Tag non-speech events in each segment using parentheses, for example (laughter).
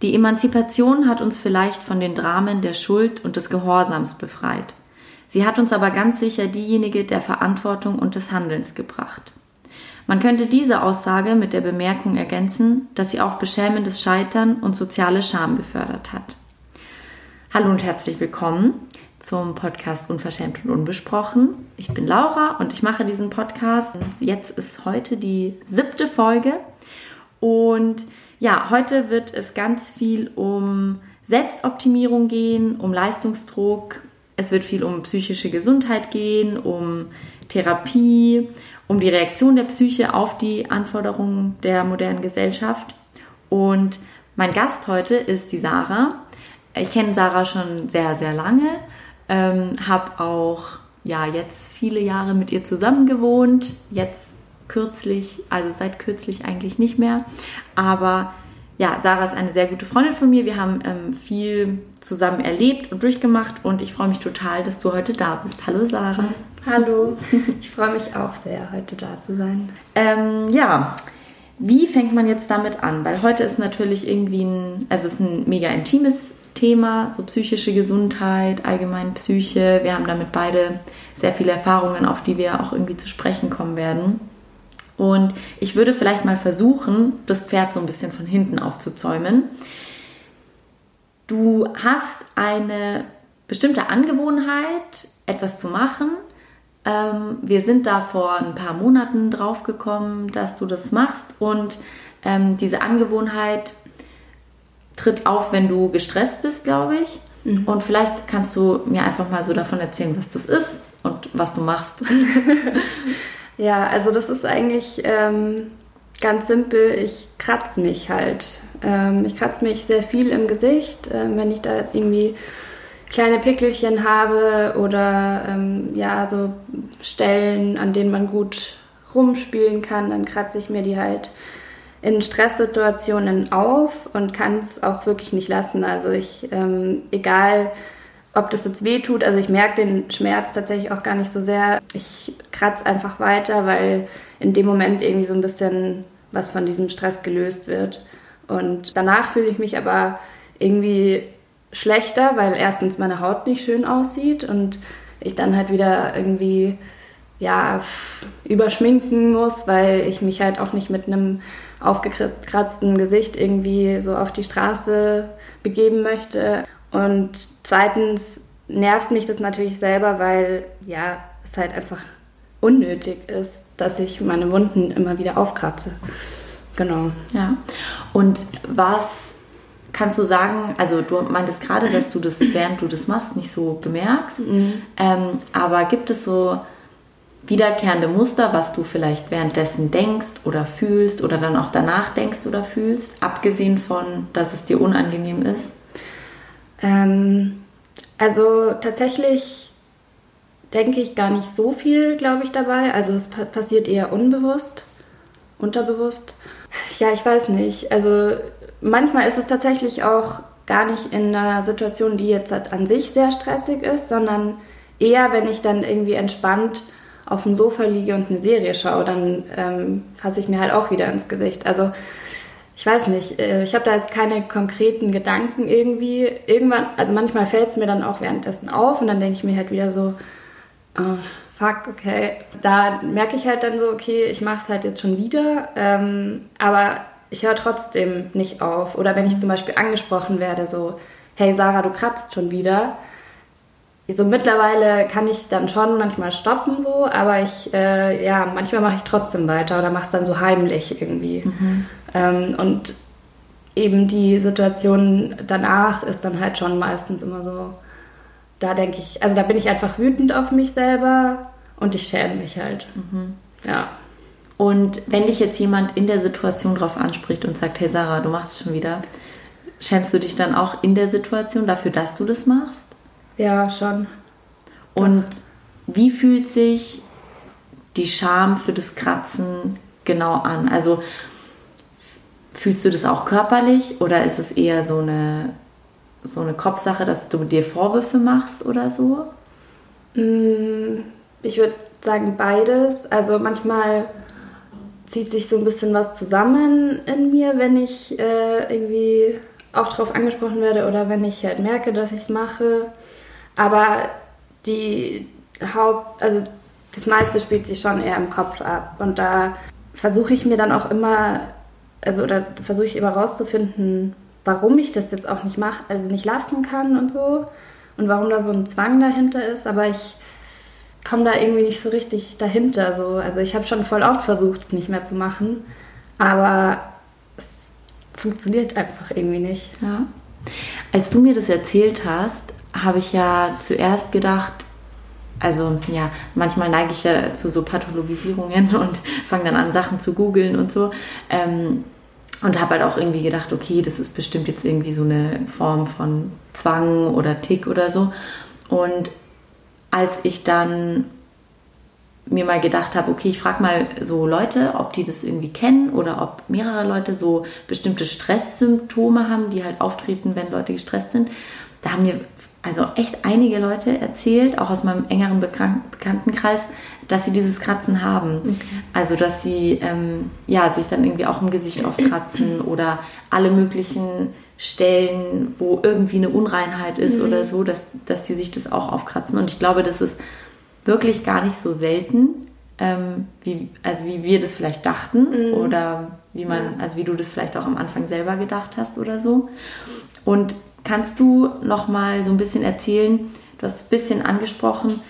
Die Emanzipation hat uns vielleicht von den Dramen der Schuld und des Gehorsams befreit. Sie hat uns aber ganz sicher diejenige der Verantwortung und des Handelns gebracht. Man könnte diese Aussage mit der Bemerkung ergänzen, dass sie auch beschämendes Scheitern und soziale Scham gefördert hat. Hallo und herzlich willkommen zum Podcast Unverschämt und Unbesprochen. Ich bin Laura und ich mache diesen Podcast. Jetzt ist heute die siebte Folge und ja, heute wird es ganz viel um Selbstoptimierung gehen, um Leistungsdruck. Es wird viel um psychische Gesundheit gehen, um Therapie, um die Reaktion der Psyche auf die Anforderungen der modernen Gesellschaft. Und mein Gast heute ist die Sarah. Ich kenne Sarah schon sehr, sehr lange, ähm, habe auch ja jetzt viele Jahre mit ihr zusammen gewohnt. Jetzt kürzlich, also seit kürzlich eigentlich nicht mehr. Aber ja, Sarah ist eine sehr gute Freundin von mir. Wir haben ähm, viel zusammen erlebt und durchgemacht und ich freue mich total, dass du heute da bist. Hallo Sarah. Hallo, ich freue mich auch sehr, heute da zu sein. Ähm, ja, wie fängt man jetzt damit an? Weil heute ist natürlich irgendwie ein, also es ist ein mega intimes Thema, so psychische Gesundheit, allgemein Psyche. Wir haben damit beide sehr viele Erfahrungen, auf die wir auch irgendwie zu sprechen kommen werden. Und ich würde vielleicht mal versuchen, das Pferd so ein bisschen von hinten aufzuzäumen. Du hast eine bestimmte Angewohnheit, etwas zu machen, ähm, wir sind da vor ein paar Monaten drauf gekommen, dass du das machst und ähm, diese Angewohnheit tritt auf, wenn du gestresst bist, glaube ich. Mhm. Und vielleicht kannst du mir einfach mal so davon erzählen, was das ist und was du machst. (laughs) (laughs) ja, also das ist eigentlich ähm, ganz simpel. Ich kratze mich halt. Ähm, ich kratze mich sehr viel im Gesicht, äh, wenn ich da irgendwie kleine Pickelchen habe oder ähm, ja, so Stellen, an denen man gut rumspielen kann, dann kratze ich mir die halt in Stresssituationen auf und kann es auch wirklich nicht lassen. Also ich, ähm, egal ob das jetzt weh tut, also ich merke den Schmerz tatsächlich auch gar nicht so sehr. Ich kratze einfach weiter, weil in dem Moment irgendwie so ein bisschen was von diesem Stress gelöst wird. Und danach fühle ich mich aber irgendwie schlechter, weil erstens meine Haut nicht schön aussieht und ich dann halt wieder irgendwie ja überschminken muss, weil ich mich halt auch nicht mit einem aufgekratzten Gesicht irgendwie so auf die Straße begeben möchte. Und zweitens nervt mich das natürlich selber, weil ja, es halt einfach unnötig ist, dass ich meine Wunden immer wieder aufkratze. Genau. Ja. Und was kannst du sagen, also du meintest gerade, dass du das, während du das machst, nicht so bemerkst, mhm. ähm, aber gibt es so wiederkehrende Muster, was du vielleicht währenddessen denkst oder fühlst oder dann auch danach denkst oder fühlst, abgesehen von, dass es dir unangenehm ist? Ähm, also tatsächlich denke ich gar nicht so viel, glaube ich, dabei. Also es passiert eher unbewusst, unterbewusst. Ja, ich weiß nicht. Also manchmal ist es tatsächlich auch gar nicht in einer Situation, die jetzt halt an sich sehr stressig ist, sondern eher, wenn ich dann irgendwie entspannt auf dem Sofa liege und eine Serie schaue, dann ähm, fasse ich mir halt auch wieder ins Gesicht. Also ich weiß nicht, äh, ich habe da jetzt keine konkreten Gedanken irgendwie. Irgendwann, also manchmal fällt es mir dann auch währenddessen auf und dann denke ich mir halt wieder so, oh, fuck, okay. Da merke ich halt dann so, okay, ich mache es halt jetzt schon wieder. Ähm, aber ich höre trotzdem nicht auf. Oder wenn ich zum Beispiel angesprochen werde, so, hey Sarah, du kratzt schon wieder. So mittlerweile kann ich dann schon manchmal stoppen, so, aber ich, äh, ja, manchmal mache ich trotzdem weiter oder mache es dann so heimlich irgendwie. Mhm. Ähm, und eben die Situation danach ist dann halt schon meistens immer so, da denke ich, also da bin ich einfach wütend auf mich selber und ich schäme mich halt. Mhm. Ja. Und wenn dich jetzt jemand in der Situation darauf anspricht und sagt, hey Sarah, du machst es schon wieder, schämst du dich dann auch in der Situation dafür, dass du das machst? Ja, schon. Und wie fühlt sich die Scham für das Kratzen genau an? Also fühlst du das auch körperlich oder ist es eher so eine, so eine Kopfsache, dass du dir Vorwürfe machst oder so? Mm, ich würde sagen beides. Also manchmal zieht sich so ein bisschen was zusammen in mir, wenn ich äh, irgendwie auch darauf angesprochen werde oder wenn ich halt merke, dass ich es mache. Aber die Haupt, also das meiste spielt sich schon eher im Kopf ab. Und da versuche ich mir dann auch immer, also oder versuche ich immer rauszufinden, warum ich das jetzt auch nicht mache, also nicht lassen kann und so. Und warum da so ein Zwang dahinter ist. Aber ich komme da irgendwie nicht so richtig dahinter. So. Also ich habe schon voll oft versucht, es nicht mehr zu machen. Aber es funktioniert einfach irgendwie nicht. Ja. Als du mir das erzählt hast, habe ich ja zuerst gedacht, also ja, manchmal neige ich ja zu so Pathologisierungen (laughs) und fange dann an, Sachen zu googeln und so. Ähm, und habe halt auch irgendwie gedacht, okay, das ist bestimmt jetzt irgendwie so eine Form von Zwang oder Tick oder so. Und als ich dann mir mal gedacht habe, okay, ich frage mal so Leute, ob die das irgendwie kennen oder ob mehrere Leute so bestimmte Stresssymptome haben, die halt auftreten, wenn Leute gestresst sind. Da haben mir also echt einige Leute erzählt, auch aus meinem engeren Bekanntenkreis, dass sie dieses Kratzen haben. Okay. Also dass sie ähm, ja, sich dann irgendwie auch im Gesicht aufkratzen (clears throat) oder alle möglichen Stellen, wo irgendwie eine Unreinheit ist mhm. oder so, dass, dass die sich das auch aufkratzen. Und ich glaube, das ist wirklich gar nicht so selten, ähm, wie, also wie wir das vielleicht dachten mhm. oder wie man, ja. also wie du das vielleicht auch am Anfang selber gedacht hast oder so. Und kannst du noch mal so ein bisschen erzählen, du hast es ein bisschen angesprochen,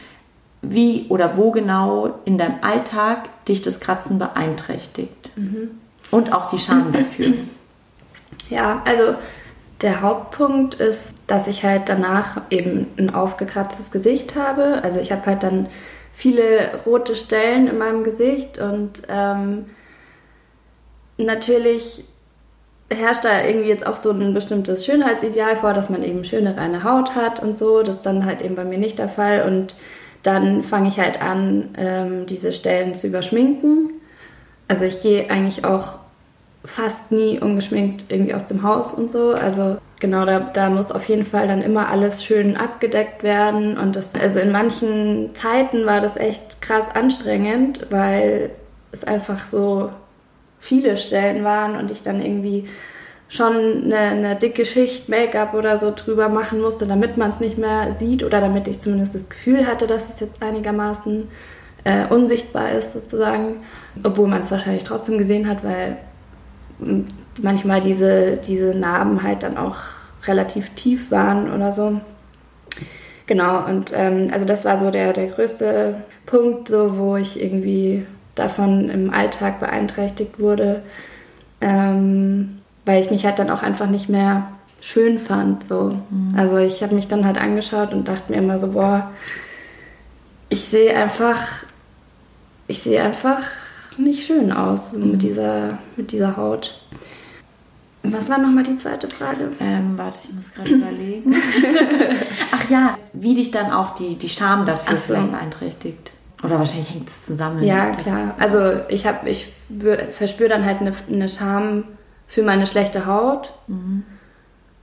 wie oder wo genau in deinem Alltag dich das Kratzen beeinträchtigt mhm. und auch die Scham dafür. (clears throat) Ja, also der Hauptpunkt ist, dass ich halt danach eben ein aufgekratztes Gesicht habe. Also ich habe halt dann viele rote Stellen in meinem Gesicht und ähm, natürlich herrscht da irgendwie jetzt auch so ein bestimmtes Schönheitsideal vor, dass man eben schöne reine Haut hat und so. Das ist dann halt eben bei mir nicht der Fall und dann fange ich halt an, ähm, diese Stellen zu überschminken. Also ich gehe eigentlich auch fast nie ungeschminkt irgendwie aus dem Haus und so. Also genau, da, da muss auf jeden Fall dann immer alles schön abgedeckt werden. Und das, also in manchen Zeiten war das echt krass anstrengend, weil es einfach so viele Stellen waren und ich dann irgendwie schon eine, eine dicke Schicht Make-up oder so drüber machen musste, damit man es nicht mehr sieht oder damit ich zumindest das Gefühl hatte, dass es jetzt einigermaßen äh, unsichtbar ist sozusagen, obwohl man es wahrscheinlich trotzdem gesehen hat, weil manchmal diese, diese Narben halt dann auch relativ tief waren oder so. Genau, und ähm, also das war so der, der größte Punkt, so, wo ich irgendwie davon im Alltag beeinträchtigt wurde, ähm, weil ich mich halt dann auch einfach nicht mehr schön fand. So. Mhm. Also ich habe mich dann halt angeschaut und dachte mir immer so, boah, ich sehe einfach, ich sehe einfach nicht schön aus so mhm. mit, dieser, mit dieser Haut. Was war nochmal die zweite Frage? Ähm, warte, ich muss gerade überlegen. (laughs) Ach ja, wie dich dann auch die, die Scham dafür so. vielleicht beeinträchtigt. Oder wahrscheinlich hängt es zusammen. Ja, klar. Also ich, ich verspüre dann halt eine, eine Scham für meine schlechte Haut, mhm.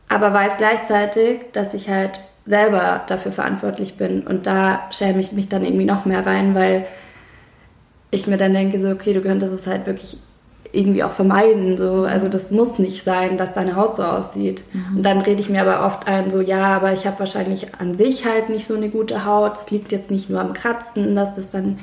aber weiß gleichzeitig, dass ich halt selber dafür verantwortlich bin. Und da schäme ich mich dann irgendwie noch mehr rein, weil ich mir dann denke, so, okay, du könntest es halt wirklich irgendwie auch vermeiden. So. Also das muss nicht sein, dass deine Haut so aussieht. Mhm. Und dann rede ich mir aber oft ein, so ja, aber ich habe wahrscheinlich an sich halt nicht so eine gute Haut. Es liegt jetzt nicht nur am Kratzen, dass es dann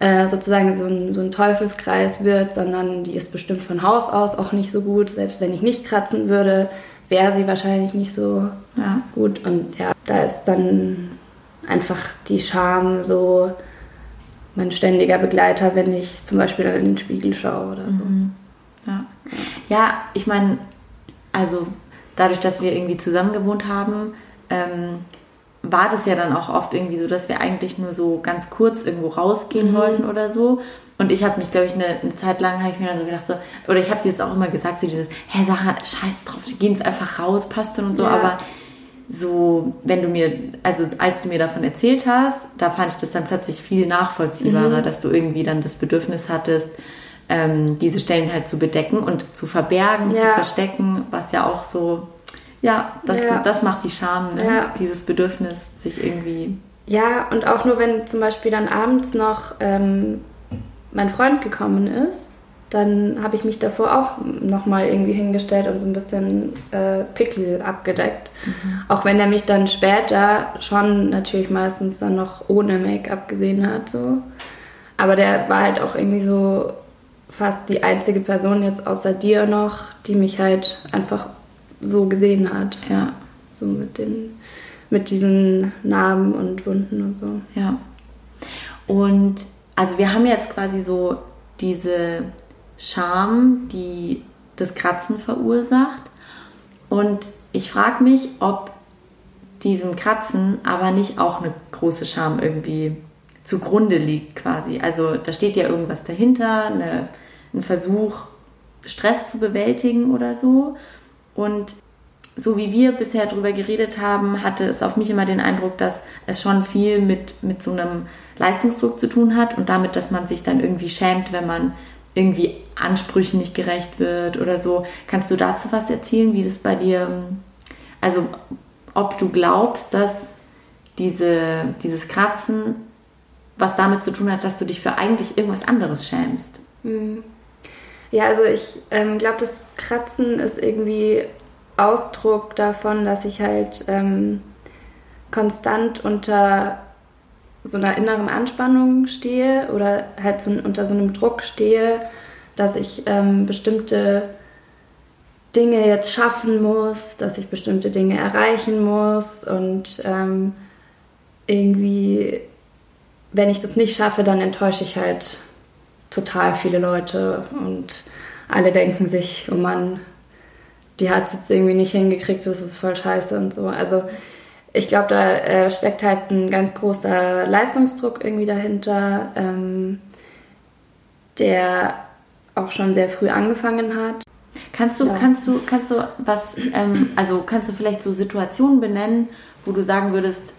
äh, sozusagen so ein, so ein Teufelskreis wird, sondern die ist bestimmt von Haus aus auch nicht so gut. Selbst wenn ich nicht kratzen würde, wäre sie wahrscheinlich nicht so ja. gut. Und ja, da ist dann einfach die Scham so mein ständiger Begleiter, wenn ich zum Beispiel dann in den Spiegel schaue oder so. Mhm. Ja. ja, ich meine, also dadurch, dass wir irgendwie zusammen gewohnt haben, ähm, war das ja dann auch oft irgendwie so, dass wir eigentlich nur so ganz kurz irgendwo rausgehen mhm. wollten oder so. Und ich habe mich, glaube ich, eine, eine, Zeit lang, habe ich mir dann so gedacht, so, oder ich habe dir jetzt auch immer gesagt, so dieses, hä, Sarah, scheiß drauf, wir gehen jetzt einfach raus, passt schon und so, ja. aber so, wenn du mir, also als du mir davon erzählt hast, da fand ich das dann plötzlich viel nachvollziehbarer, mhm. dass du irgendwie dann das Bedürfnis hattest, ähm, diese Stellen halt zu bedecken und zu verbergen, ja. zu verstecken, was ja auch so, ja, das, ja. das macht die Scham, ne? ja. dieses Bedürfnis, sich irgendwie. Ja, und auch nur, wenn zum Beispiel dann abends noch ähm, mein Freund gekommen ist, dann habe ich mich davor auch nochmal irgendwie hingestellt und so ein bisschen äh, Pickel abgedeckt. Mhm. Auch wenn er mich dann später schon natürlich meistens dann noch ohne Make-up gesehen hat. So. Aber der war halt auch irgendwie so fast die einzige Person jetzt außer dir noch, die mich halt einfach so gesehen hat. Ja. So mit den, mit diesen Narben und Wunden und so. Ja. Und also wir haben jetzt quasi so diese Scham, die das Kratzen verursacht. Und ich frage mich, ob diesem Kratzen aber nicht auch eine große Scham irgendwie zugrunde liegt quasi. Also da steht ja irgendwas dahinter, eine, ein Versuch, Stress zu bewältigen oder so. Und so wie wir bisher darüber geredet haben, hatte es auf mich immer den Eindruck, dass es schon viel mit, mit so einem Leistungsdruck zu tun hat und damit, dass man sich dann irgendwie schämt, wenn man irgendwie Ansprüchen nicht gerecht wird oder so. Kannst du dazu was erzählen, wie das bei dir, also ob du glaubst, dass diese, dieses Kratzen was damit zu tun hat, dass du dich für eigentlich irgendwas anderes schämst? Hm. Ja, also ich ähm, glaube, das Kratzen ist irgendwie Ausdruck davon, dass ich halt ähm, konstant unter so einer inneren Anspannung stehe oder halt so, unter so einem Druck stehe, dass ich ähm, bestimmte Dinge jetzt schaffen muss, dass ich bestimmte Dinge erreichen muss und ähm, irgendwie, wenn ich das nicht schaffe, dann enttäusche ich halt total viele Leute und alle denken sich, oh Mann, die hat es jetzt irgendwie nicht hingekriegt, das ist voll scheiße und so. Also ich glaube, da äh, steckt halt ein ganz großer Leistungsdruck irgendwie dahinter, ähm, der auch schon sehr früh angefangen hat. Kannst du, ja. kannst du, kannst du was, ähm, also kannst du vielleicht so Situationen benennen, wo du sagen würdest,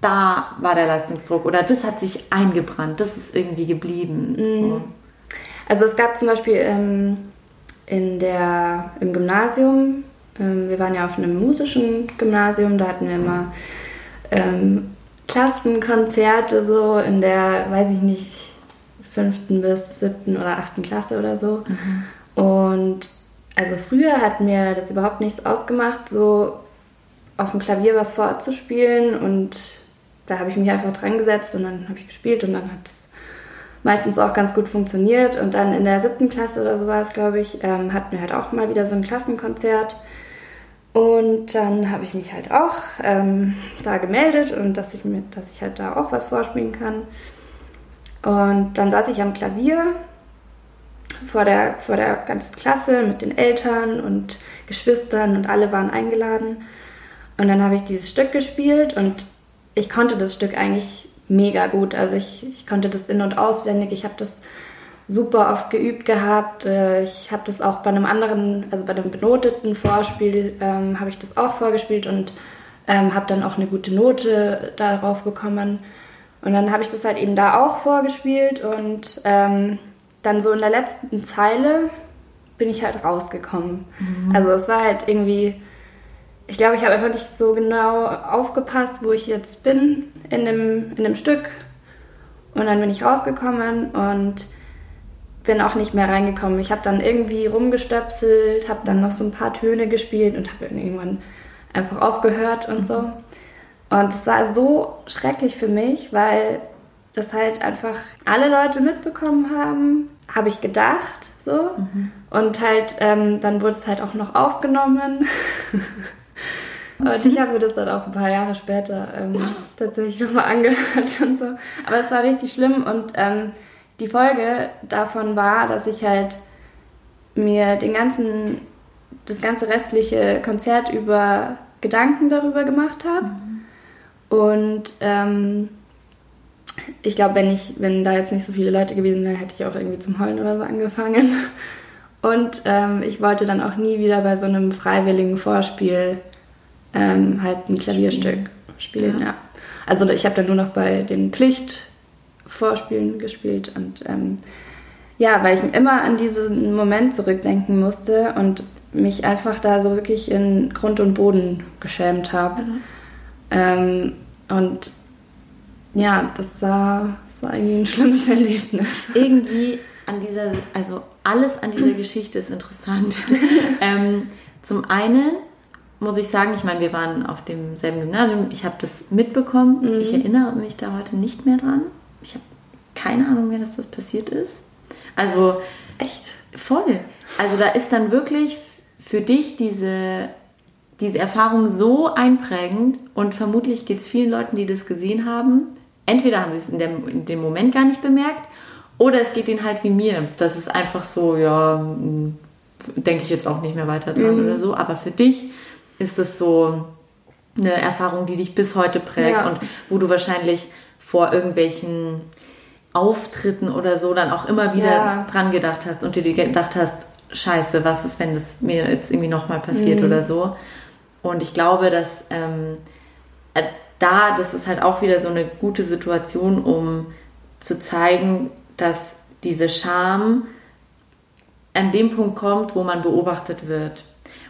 da war der Leistungsdruck oder das hat sich eingebrannt, das ist irgendwie geblieben. Mhm. So. Also es gab zum Beispiel ähm, in der, im Gymnasium ähm, wir waren ja auf einem musischen Gymnasium, da hatten wir immer ähm, Klassenkonzerte so in der, weiß ich nicht, fünften bis siebten oder achten Klasse oder so. Mhm. Und also früher hat mir das überhaupt nichts ausgemacht, so auf dem Klavier was vorzuspielen und da habe ich mich einfach dran gesetzt und dann habe ich gespielt und dann hat es meistens auch ganz gut funktioniert. Und dann in der siebten Klasse oder so war es, glaube ich, ähm, hatten wir halt auch mal wieder so ein Klassenkonzert. Und dann habe ich mich halt auch ähm, da gemeldet und dass ich, mit, dass ich halt da auch was vorspielen kann. Und dann saß ich am Klavier vor der, vor der ganzen Klasse mit den Eltern und Geschwistern und alle waren eingeladen. Und dann habe ich dieses Stück gespielt und ich konnte das Stück eigentlich mega gut. Also ich, ich konnte das in- und auswendig. Ich habe das super oft geübt gehabt. Äh, ich habe das auch bei einem anderen, also bei einem benoteten Vorspiel, ähm, habe ich das auch vorgespielt und ähm, habe dann auch eine gute Note darauf bekommen. Und dann habe ich das halt eben da auch vorgespielt und ähm, dann so in der letzten Zeile bin ich halt rausgekommen. Mhm. Also es war halt irgendwie, ich glaube, ich habe einfach nicht so genau aufgepasst, wo ich jetzt bin in dem, in dem Stück. Und dann bin ich rausgekommen und bin auch nicht mehr reingekommen. Ich habe dann irgendwie rumgestöpselt, habe dann noch so ein paar Töne gespielt und habe irgendwann einfach aufgehört und so. Und es war so schrecklich für mich, weil das halt einfach alle Leute mitbekommen haben, habe ich gedacht, so. Mhm. Und halt, ähm, dann wurde es halt auch noch aufgenommen. (laughs) und ich habe mir das dann auch ein paar Jahre später ähm, tatsächlich nochmal angehört und so. Aber es war richtig schlimm und ähm, die Folge davon war, dass ich halt mir den ganzen, das ganze restliche Konzert über Gedanken darüber gemacht habe. Mhm. Und ähm, ich glaube, wenn ich, wenn da jetzt nicht so viele Leute gewesen wären, hätte ich auch irgendwie zum Heulen oder so angefangen. Und ähm, ich wollte dann auch nie wieder bei so einem freiwilligen Vorspiel ähm, halt ein Klavierstück spielen. spielen ja. ja. Also ich habe dann nur noch bei den Pflicht Vorspielen gespielt und ähm, ja, weil ich immer an diesen Moment zurückdenken musste und mich einfach da so wirklich in Grund und Boden geschämt habe. Mhm. Ähm, und ja, das war, das war irgendwie ein schlimmes (laughs) Erlebnis. Irgendwie an dieser, also alles an dieser Geschichte ist interessant. (laughs) ähm, zum einen muss ich sagen, ich meine, wir waren auf demselben Gymnasium, ich habe das mitbekommen, mhm. ich erinnere mich da heute nicht mehr dran. Ich habe keine Ahnung mehr, dass das passiert ist. Also echt voll. Also da ist dann wirklich für dich diese, diese Erfahrung so einprägend und vermutlich geht es vielen Leuten, die das gesehen haben. Entweder haben sie es in dem, in dem Moment gar nicht bemerkt oder es geht ihnen halt wie mir. Das ist einfach so, ja, hm, denke ich jetzt auch nicht mehr weiter dran mhm. oder so. Aber für dich ist es so eine Erfahrung, die dich bis heute prägt ja. und wo du wahrscheinlich vor irgendwelchen Auftritten oder so dann auch immer wieder ja. dran gedacht hast und dir gedacht hast, scheiße, was ist, wenn das mir jetzt irgendwie nochmal passiert mhm. oder so. Und ich glaube, dass ähm, äh, da, das ist halt auch wieder so eine gute Situation, um zu zeigen, dass diese Scham an dem Punkt kommt, wo man beobachtet wird.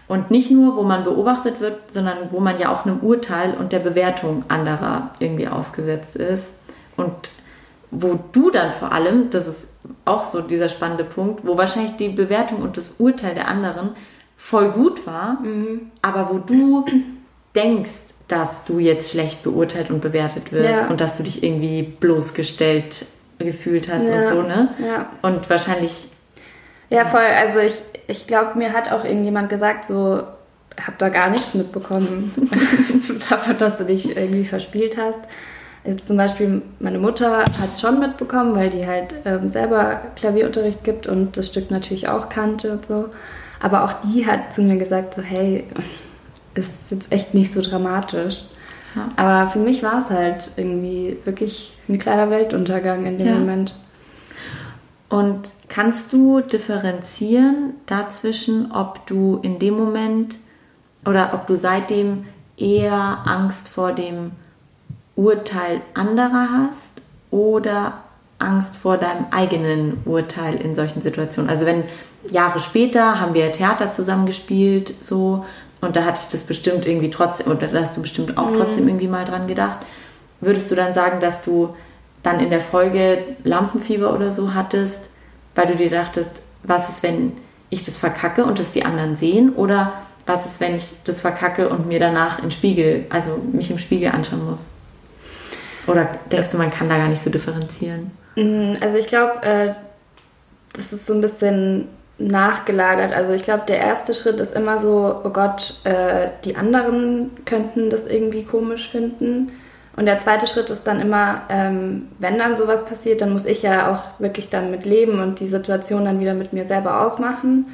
Und nicht nur, wo man beobachtet wird, sondern wo man ja auch einem Urteil und der Bewertung anderer irgendwie ausgesetzt ist. Und wo du dann vor allem, das ist auch so dieser spannende Punkt, wo wahrscheinlich die Bewertung und das Urteil der anderen voll gut war, mhm. aber wo du (clears throat) denkst, dass du jetzt schlecht beurteilt und bewertet wirst ja. und dass du dich irgendwie bloßgestellt gefühlt hast ja. und so, ne? Ja. Und wahrscheinlich. Ja, voll. Also ich, ich glaube, mir hat auch irgendjemand gesagt, so, hab da gar nichts mitbekommen (laughs) (laughs) davon, dass du dich irgendwie verspielt hast. Jetzt zum Beispiel meine Mutter hat es schon mitbekommen, weil die halt ähm, selber Klavierunterricht gibt und das Stück natürlich auch kannte und so. Aber auch die hat zu mir gesagt, so hey, ist jetzt echt nicht so dramatisch. Ja. Aber für mich war es halt irgendwie wirklich ein kleiner Weltuntergang in dem ja. Moment. Und kannst du differenzieren dazwischen, ob du in dem Moment oder ob du seitdem eher Angst vor dem Urteil anderer hast oder Angst vor deinem eigenen Urteil in solchen Situationen? Also wenn Jahre später haben wir Theater zusammengespielt, so und da hatte ich das bestimmt irgendwie trotzdem, oder da hast du bestimmt auch mhm. trotzdem irgendwie mal dran gedacht. Würdest du dann sagen, dass du dann in der Folge Lampenfieber oder so hattest, weil du dir dachtest, was ist, wenn ich das verkacke und das die anderen sehen? Oder was ist, wenn ich das verkacke und mir danach im Spiegel, also mich im Spiegel anschauen muss? Oder denkst du, man kann da gar nicht so differenzieren? Mm, also ich glaube, äh, das ist so ein bisschen nachgelagert. Also ich glaube, der erste Schritt ist immer so, oh Gott, äh, die anderen könnten das irgendwie komisch finden. Und der zweite Schritt ist dann immer, ähm, wenn dann sowas passiert, dann muss ich ja auch wirklich dann mit leben und die Situation dann wieder mit mir selber ausmachen.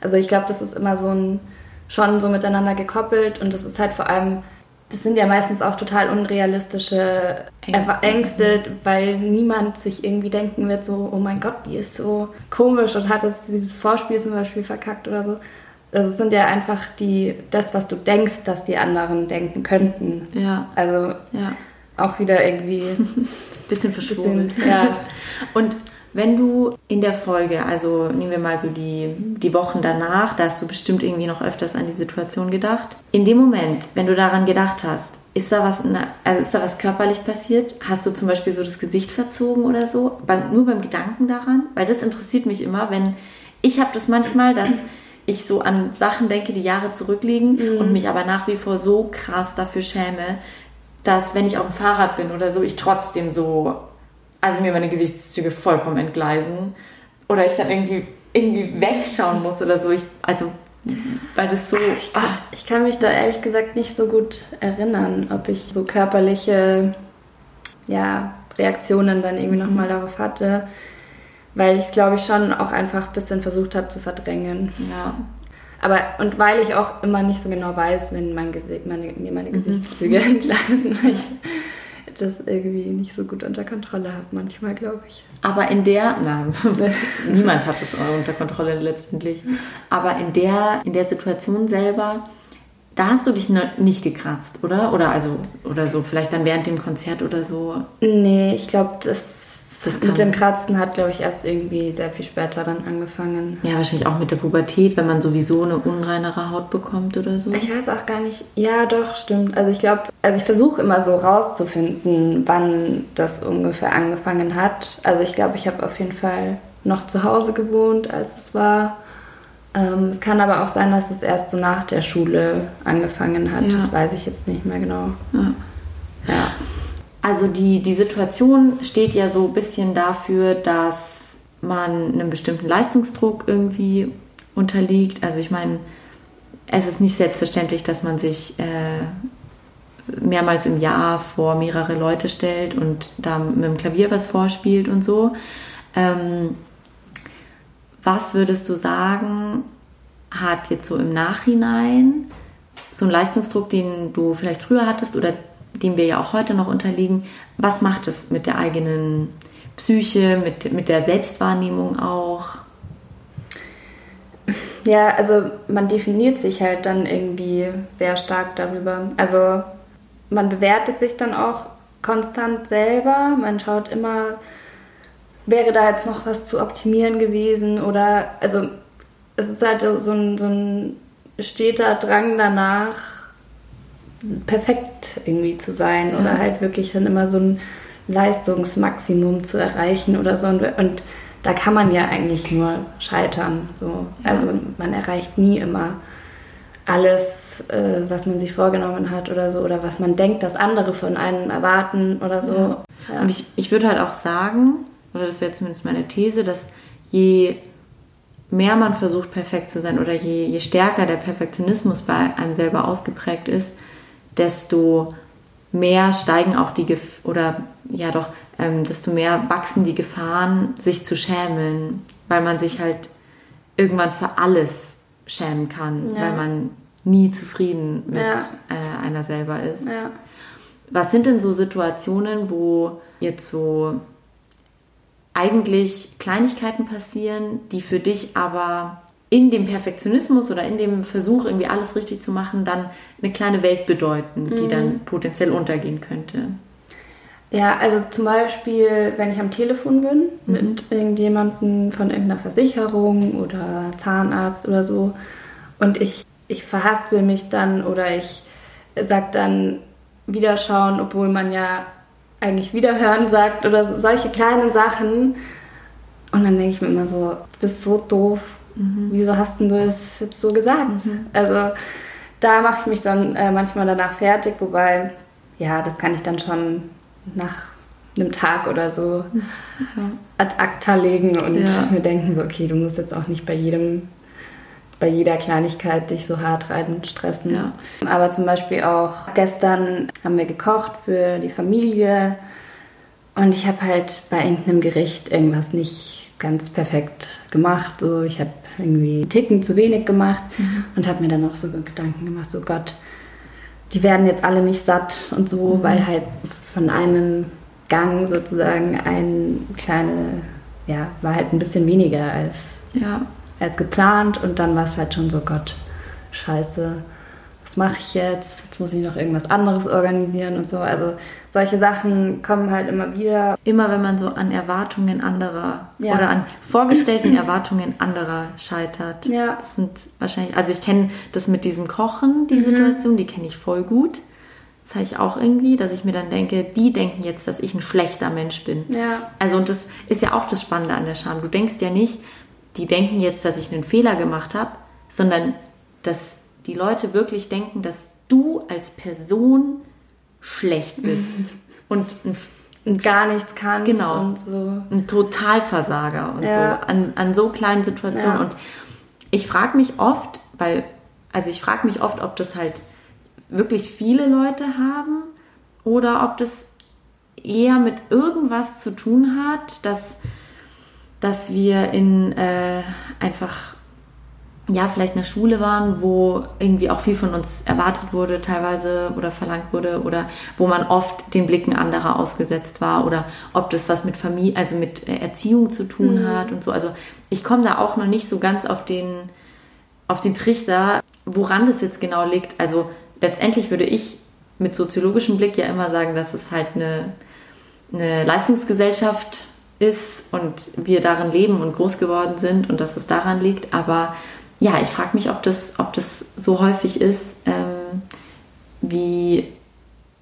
Also ich glaube, das ist immer so ein schon so miteinander gekoppelt und das ist halt vor allem das sind ja meistens auch total unrealistische Ängste. Ängste. weil niemand sich irgendwie denken wird, so, oh mein Gott, die ist so komisch und hat das, dieses Vorspiel zum Beispiel verkackt oder so. Also es sind ja einfach die, das, was du denkst, dass die anderen denken könnten. Ja. Also ja. Auch wieder irgendwie. (laughs) bisschen verschwurbelt. ja. Und wenn du in der Folge, also nehmen wir mal so die, die Wochen danach, da hast du bestimmt irgendwie noch öfters an die Situation gedacht. In dem Moment, wenn du daran gedacht hast, ist da was, also ist da was körperlich passiert? Hast du zum Beispiel so das Gesicht verzogen oder so? Beim, nur beim Gedanken daran? Weil das interessiert mich immer, wenn ich habe das manchmal, dass ich so an Sachen denke, die Jahre zurückliegen mhm. und mich aber nach wie vor so krass dafür schäme, dass wenn ich auf dem Fahrrad bin oder so, ich trotzdem so also mir meine Gesichtszüge vollkommen entgleisen oder ich dann irgendwie, irgendwie wegschauen muss oder so. Ich, also, weil das so. Ich kann, ich kann mich da ehrlich gesagt nicht so gut erinnern, ob ich so körperliche ja, Reaktionen dann irgendwie mhm. nochmal darauf hatte, weil ich es, glaube ich, schon auch einfach ein bisschen versucht habe zu verdrängen. Ja. Aber und weil ich auch immer nicht so genau weiß, wenn mein Gesicht, meine, mir meine mhm. Gesichtszüge (laughs) entgleisen das irgendwie nicht so gut unter Kontrolle habe, manchmal, glaube ich. Aber in der, na, (laughs) niemand hat es unter Kontrolle letztendlich, aber in der, in der Situation selber, da hast du dich nicht gekratzt, oder? Oder also, oder so, vielleicht dann während dem Konzert oder so? Nee, ich glaube, das mit dem Kratzen hat, glaube ich, erst irgendwie sehr viel später dann angefangen. Ja, wahrscheinlich auch mit der Pubertät, wenn man sowieso eine unreinere Haut bekommt oder so. Ich weiß auch gar nicht. Ja, doch, stimmt. Also ich glaube, also ich versuche immer so rauszufinden, wann das ungefähr angefangen hat. Also ich glaube, ich habe auf jeden Fall noch zu Hause gewohnt, als es war. Ähm, es kann aber auch sein, dass es erst so nach der Schule angefangen hat. Ja. Das weiß ich jetzt nicht mehr genau. Ja. ja. Also die, die Situation steht ja so ein bisschen dafür, dass man einem bestimmten Leistungsdruck irgendwie unterliegt. Also ich meine, es ist nicht selbstverständlich, dass man sich äh, mehrmals im Jahr vor mehrere Leute stellt und da mit dem Klavier was vorspielt und so. Ähm, was würdest du sagen, hat jetzt so im Nachhinein so einen Leistungsdruck, den du vielleicht früher hattest oder dem wir ja auch heute noch unterliegen, was macht es mit der eigenen Psyche, mit, mit der Selbstwahrnehmung auch? Ja, also man definiert sich halt dann irgendwie sehr stark darüber. Also man bewertet sich dann auch konstant selber. Man schaut immer, wäre da jetzt noch was zu optimieren gewesen oder also es ist halt so ein, so ein steter Drang danach, perfekt irgendwie zu sein ja. oder halt wirklich dann immer so ein Leistungsmaximum zu erreichen oder so. Und, da kann man ja eigentlich nur scheitern. So. Ja. Also man erreicht nie immer alles, äh, was man sich vorgenommen hat oder so, oder was man denkt, dass andere von einem erwarten oder so. Ja. Ja. Und ich, ich würde halt auch sagen, oder das wäre zumindest meine These, dass je mehr man versucht, perfekt zu sein oder je, je stärker der Perfektionismus bei einem selber ausgeprägt ist, desto mehr steigen auch die Gef oder ja doch, ähm, desto mehr wachsen die Gefahren, sich zu schämen, weil man sich halt irgendwann für alles schämen kann, ja. weil man nie zufrieden mit ja. äh, einer selber ist. Ja. Was sind denn so Situationen, wo jetzt so eigentlich Kleinigkeiten passieren, die für dich aber in dem Perfektionismus oder in dem Versuch, irgendwie alles richtig zu machen, dann eine kleine Welt bedeuten, die mhm. dann potenziell untergehen könnte? Ja, also zum Beispiel, wenn ich am Telefon bin mhm. mit irgendjemandem von irgendeiner Versicherung oder Zahnarzt oder so und ich, ich verhaspel mich dann oder ich sag dann Wiederschauen, obwohl man ja eigentlich Wiederhören sagt oder so, solche kleinen Sachen. Und dann denke ich mir immer so, du bist so doof Mhm. Wieso hast du es jetzt so gesagt? Mhm. Also da mache ich mich dann äh, manchmal danach fertig, wobei, ja, das kann ich dann schon nach einem Tag oder so ja. ad acta legen und ja. mir denken so, okay, du musst jetzt auch nicht bei jedem, bei jeder Kleinigkeit dich so hart rein stressen. Ja. Aber zum Beispiel auch gestern haben wir gekocht für die Familie und ich habe halt bei irgendeinem Gericht irgendwas nicht ganz perfekt gemacht. So, ich habe irgendwie Ticken zu wenig gemacht mhm. und habe mir dann auch so Gedanken gemacht, so Gott, die werden jetzt alle nicht satt und so, mhm. weil halt von einem Gang sozusagen ein kleine, ja, war halt ein bisschen weniger als, ja. als geplant und dann war es halt schon so, Gott, scheiße, was mache ich jetzt? Jetzt muss ich noch irgendwas anderes organisieren und so. Also solche Sachen kommen halt immer wieder. Immer wenn man so an Erwartungen anderer ja. oder an vorgestellten Erwartungen anderer scheitert. Ja. Das sind wahrscheinlich, also ich kenne das mit diesem Kochen, die mhm. Situation, die kenne ich voll gut. Das habe ich auch irgendwie, dass ich mir dann denke, die denken jetzt, dass ich ein schlechter Mensch bin. Ja. Also und das ist ja auch das Spannende an der Scham. Du denkst ja nicht, die denken jetzt, dass ich einen Fehler gemacht habe, sondern dass die Leute wirklich denken, dass du als Person schlecht bist und, gar nichts kannst genau, und so. Ein Totalversager und ja. so an, an so kleinen Situationen. Ja. Und ich frage mich oft, weil, also ich frage mich oft, ob das halt wirklich viele Leute haben oder ob das eher mit irgendwas zu tun hat, dass, dass wir in äh, einfach ja, vielleicht in der Schule waren, wo irgendwie auch viel von uns erwartet wurde, teilweise oder verlangt wurde, oder wo man oft den Blicken anderer ausgesetzt war, oder ob das was mit Familie, also mit äh, Erziehung zu tun mhm. hat und so. Also ich komme da auch noch nicht so ganz auf den, auf den Trichter, woran das jetzt genau liegt. Also letztendlich würde ich mit soziologischem Blick ja immer sagen, dass es halt eine, eine Leistungsgesellschaft ist und wir darin leben und groß geworden sind und dass es daran liegt, aber ja, ich frage mich, ob das, ob das so häufig ist, ähm, wie,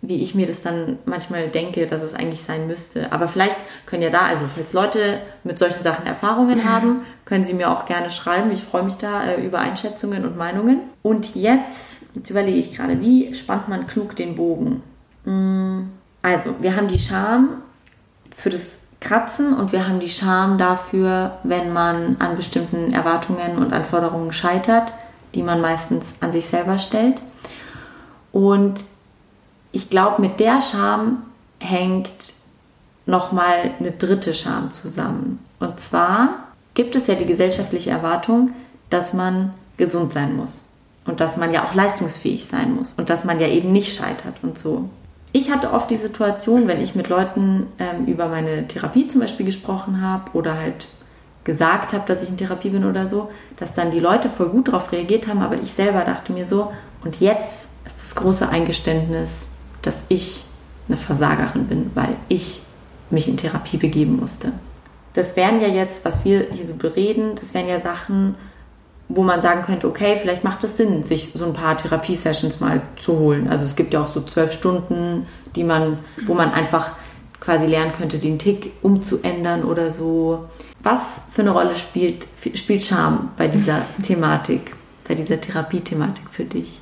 wie ich mir das dann manchmal denke, dass es eigentlich sein müsste. Aber vielleicht können ja da, also falls Leute mit solchen Sachen Erfahrungen haben, können sie mir auch gerne schreiben. Ich freue mich da äh, über Einschätzungen und Meinungen. Und jetzt, jetzt überlege ich gerade, wie spannt man klug den Bogen? Mm, also, wir haben die Scham für das Kratzen und wir haben die Scham dafür, wenn man an bestimmten Erwartungen und Anforderungen scheitert, die man meistens an sich selber stellt. Und ich glaube, mit der Scham hängt nochmal eine dritte Scham zusammen. Und zwar gibt es ja die gesellschaftliche Erwartung, dass man gesund sein muss und dass man ja auch leistungsfähig sein muss und dass man ja eben nicht scheitert und so. Ich hatte oft die Situation, wenn ich mit Leuten ähm, über meine Therapie zum Beispiel gesprochen habe oder halt gesagt habe, dass ich in Therapie bin oder so, dass dann die Leute voll gut darauf reagiert haben, aber ich selber dachte mir so, und jetzt ist das große Eingeständnis, dass ich eine Versagerin bin, weil ich mich in Therapie begeben musste. Das wären ja jetzt, was wir hier so bereden, das wären ja Sachen, wo man sagen könnte, okay, vielleicht macht es Sinn, sich so ein paar Therapiesessions mal zu holen. Also es gibt ja auch so zwölf Stunden, die man, wo man einfach quasi lernen könnte, den Tick umzuändern oder so. Was für eine Rolle spielt, spielt Scham bei dieser (laughs) Thematik, bei dieser Therapiethematik für dich?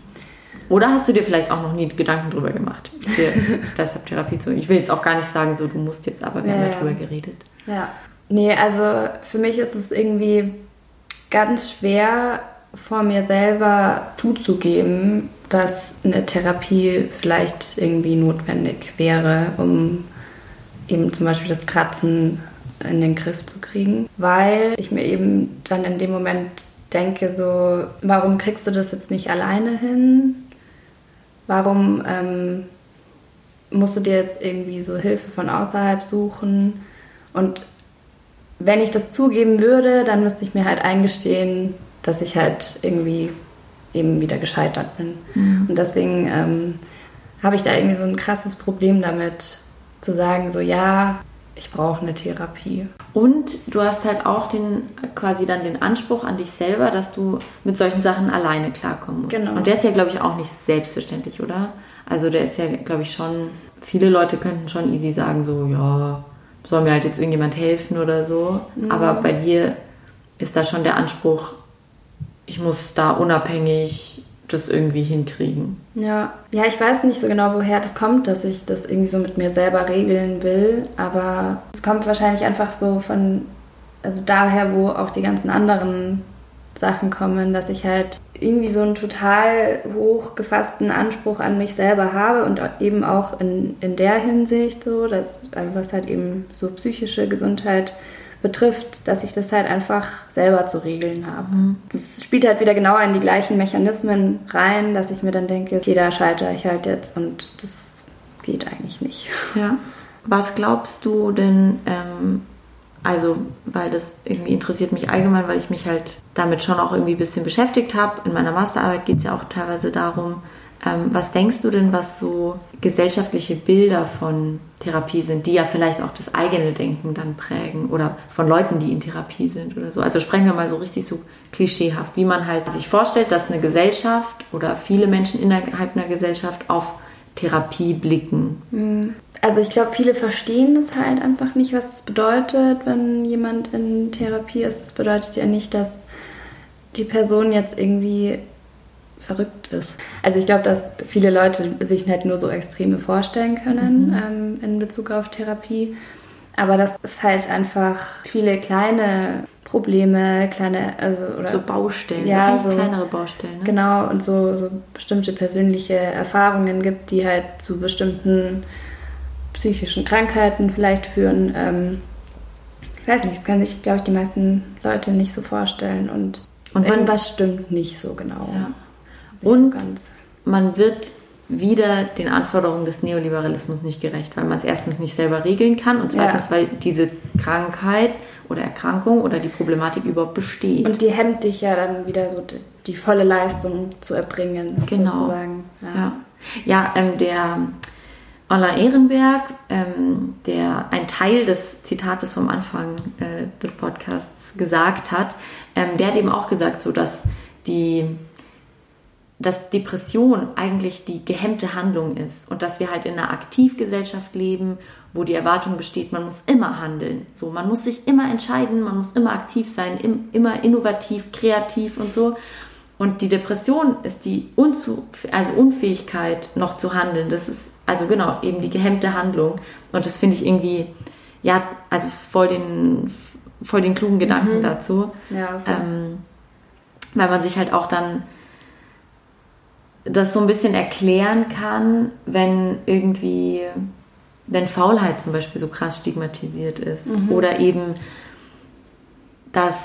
Oder hast du dir vielleicht auch noch nie Gedanken drüber gemacht? Für, (laughs) deshalb Therapie zu. Ich will jetzt auch gar nicht sagen, so du musst jetzt, aber wir ja, haben ja drüber geredet. Ja. Nee, also für mich ist es irgendwie ganz schwer vor mir selber zuzugeben, dass eine Therapie vielleicht irgendwie notwendig wäre, um eben zum Beispiel das Kratzen in den Griff zu kriegen, weil ich mir eben dann in dem Moment denke so, warum kriegst du das jetzt nicht alleine hin? Warum ähm, musst du dir jetzt irgendwie so Hilfe von außerhalb suchen? Und wenn ich das zugeben würde, dann müsste ich mir halt eingestehen, dass ich halt irgendwie eben wieder gescheitert bin. Mhm. Und deswegen ähm, habe ich da irgendwie so ein krasses Problem damit, zu sagen, so ja, ich brauche eine Therapie. Und du hast halt auch den quasi dann den Anspruch an dich selber, dass du mit solchen Sachen alleine klarkommen musst. Genau. Und der ist ja, glaube ich, auch nicht selbstverständlich, oder? Also der ist ja, glaube ich, schon. Viele Leute könnten schon easy sagen, so, ja, soll mir halt jetzt irgendjemand helfen oder so. Mhm. Aber bei dir ist da schon der Anspruch, ich muss da unabhängig das irgendwie hinkriegen. Ja, ja, ich weiß nicht so genau, woher das kommt, dass ich das irgendwie so mit mir selber regeln will, aber es kommt wahrscheinlich einfach so von, also daher, wo auch die ganzen anderen Sachen kommen, dass ich halt irgendwie so einen total hoch gefassten Anspruch an mich selber habe und eben auch in, in der Hinsicht so, dass, also was halt eben so psychische Gesundheit betrifft, dass ich das halt einfach selber zu regeln habe. Mhm. Das spielt halt wieder genau in die gleichen Mechanismen rein, dass ich mir dann denke, okay, da scheitere ich halt jetzt und das geht eigentlich nicht. Ja. Was glaubst du denn, ähm, also, weil das irgendwie interessiert mich allgemein, weil ich mich halt damit schon auch irgendwie ein bisschen beschäftigt habe. In meiner Masterarbeit geht es ja auch teilweise darum, ähm, was denkst du denn, was so gesellschaftliche Bilder von Therapie sind, die ja vielleicht auch das eigene Denken dann prägen oder von Leuten, die in Therapie sind oder so? Also sprechen wir mal so richtig so klischeehaft, wie man halt sich vorstellt, dass eine Gesellschaft oder viele Menschen innerhalb einer Gesellschaft auf Therapie blicken. Hm. Also ich glaube, viele verstehen das halt einfach nicht, was es bedeutet, wenn jemand in Therapie ist. Das bedeutet ja nicht, dass die Person jetzt irgendwie verrückt ist. Also ich glaube, dass viele Leute sich halt nur so Extreme vorstellen können mhm. ähm, in Bezug auf Therapie. Aber das ist halt einfach viele kleine Probleme, kleine, also oder so Baustellen, ja, so kleinere Baustellen. Ne? Genau, und so, so bestimmte persönliche Erfahrungen gibt, die halt zu bestimmten psychischen Krankheiten vielleicht führen. Ähm, ich weiß nicht, das können sich, glaube ich, die meisten Leute nicht so vorstellen. Und, und irgendwas stimmt nicht so genau. Ja. Und so man wird wieder den Anforderungen des Neoliberalismus nicht gerecht, weil man es erstens nicht selber regeln kann und zweitens, ja. weil diese Krankheit oder Erkrankung oder die Problematik überhaupt besteht. Und die hemmt dich ja dann wieder so die, die volle Leistung zu erbringen, genau. sozusagen. Ja, ja. ja ähm, der Alain Ehrenberg, ähm, der ein Teil des Zitates vom Anfang äh, des Podcasts gesagt hat, ähm, der hat eben auch gesagt, so dass die dass Depression eigentlich die gehemmte Handlung ist und dass wir halt in einer Aktivgesellschaft leben, wo die Erwartung besteht, man muss immer handeln. So, man muss sich immer entscheiden, man muss immer aktiv sein, im, immer innovativ, kreativ und so. Und die Depression ist die Unzu also Unfähigkeit, noch zu handeln. Das ist also genau eben die gehemmte Handlung. Und das finde ich irgendwie, ja, also voll den, voll den klugen Gedanken mhm. dazu. Ja, ähm, weil man sich halt auch dann das so ein bisschen erklären kann, wenn irgendwie, wenn Faulheit zum Beispiel so krass stigmatisiert ist. Mhm. Oder eben, dass,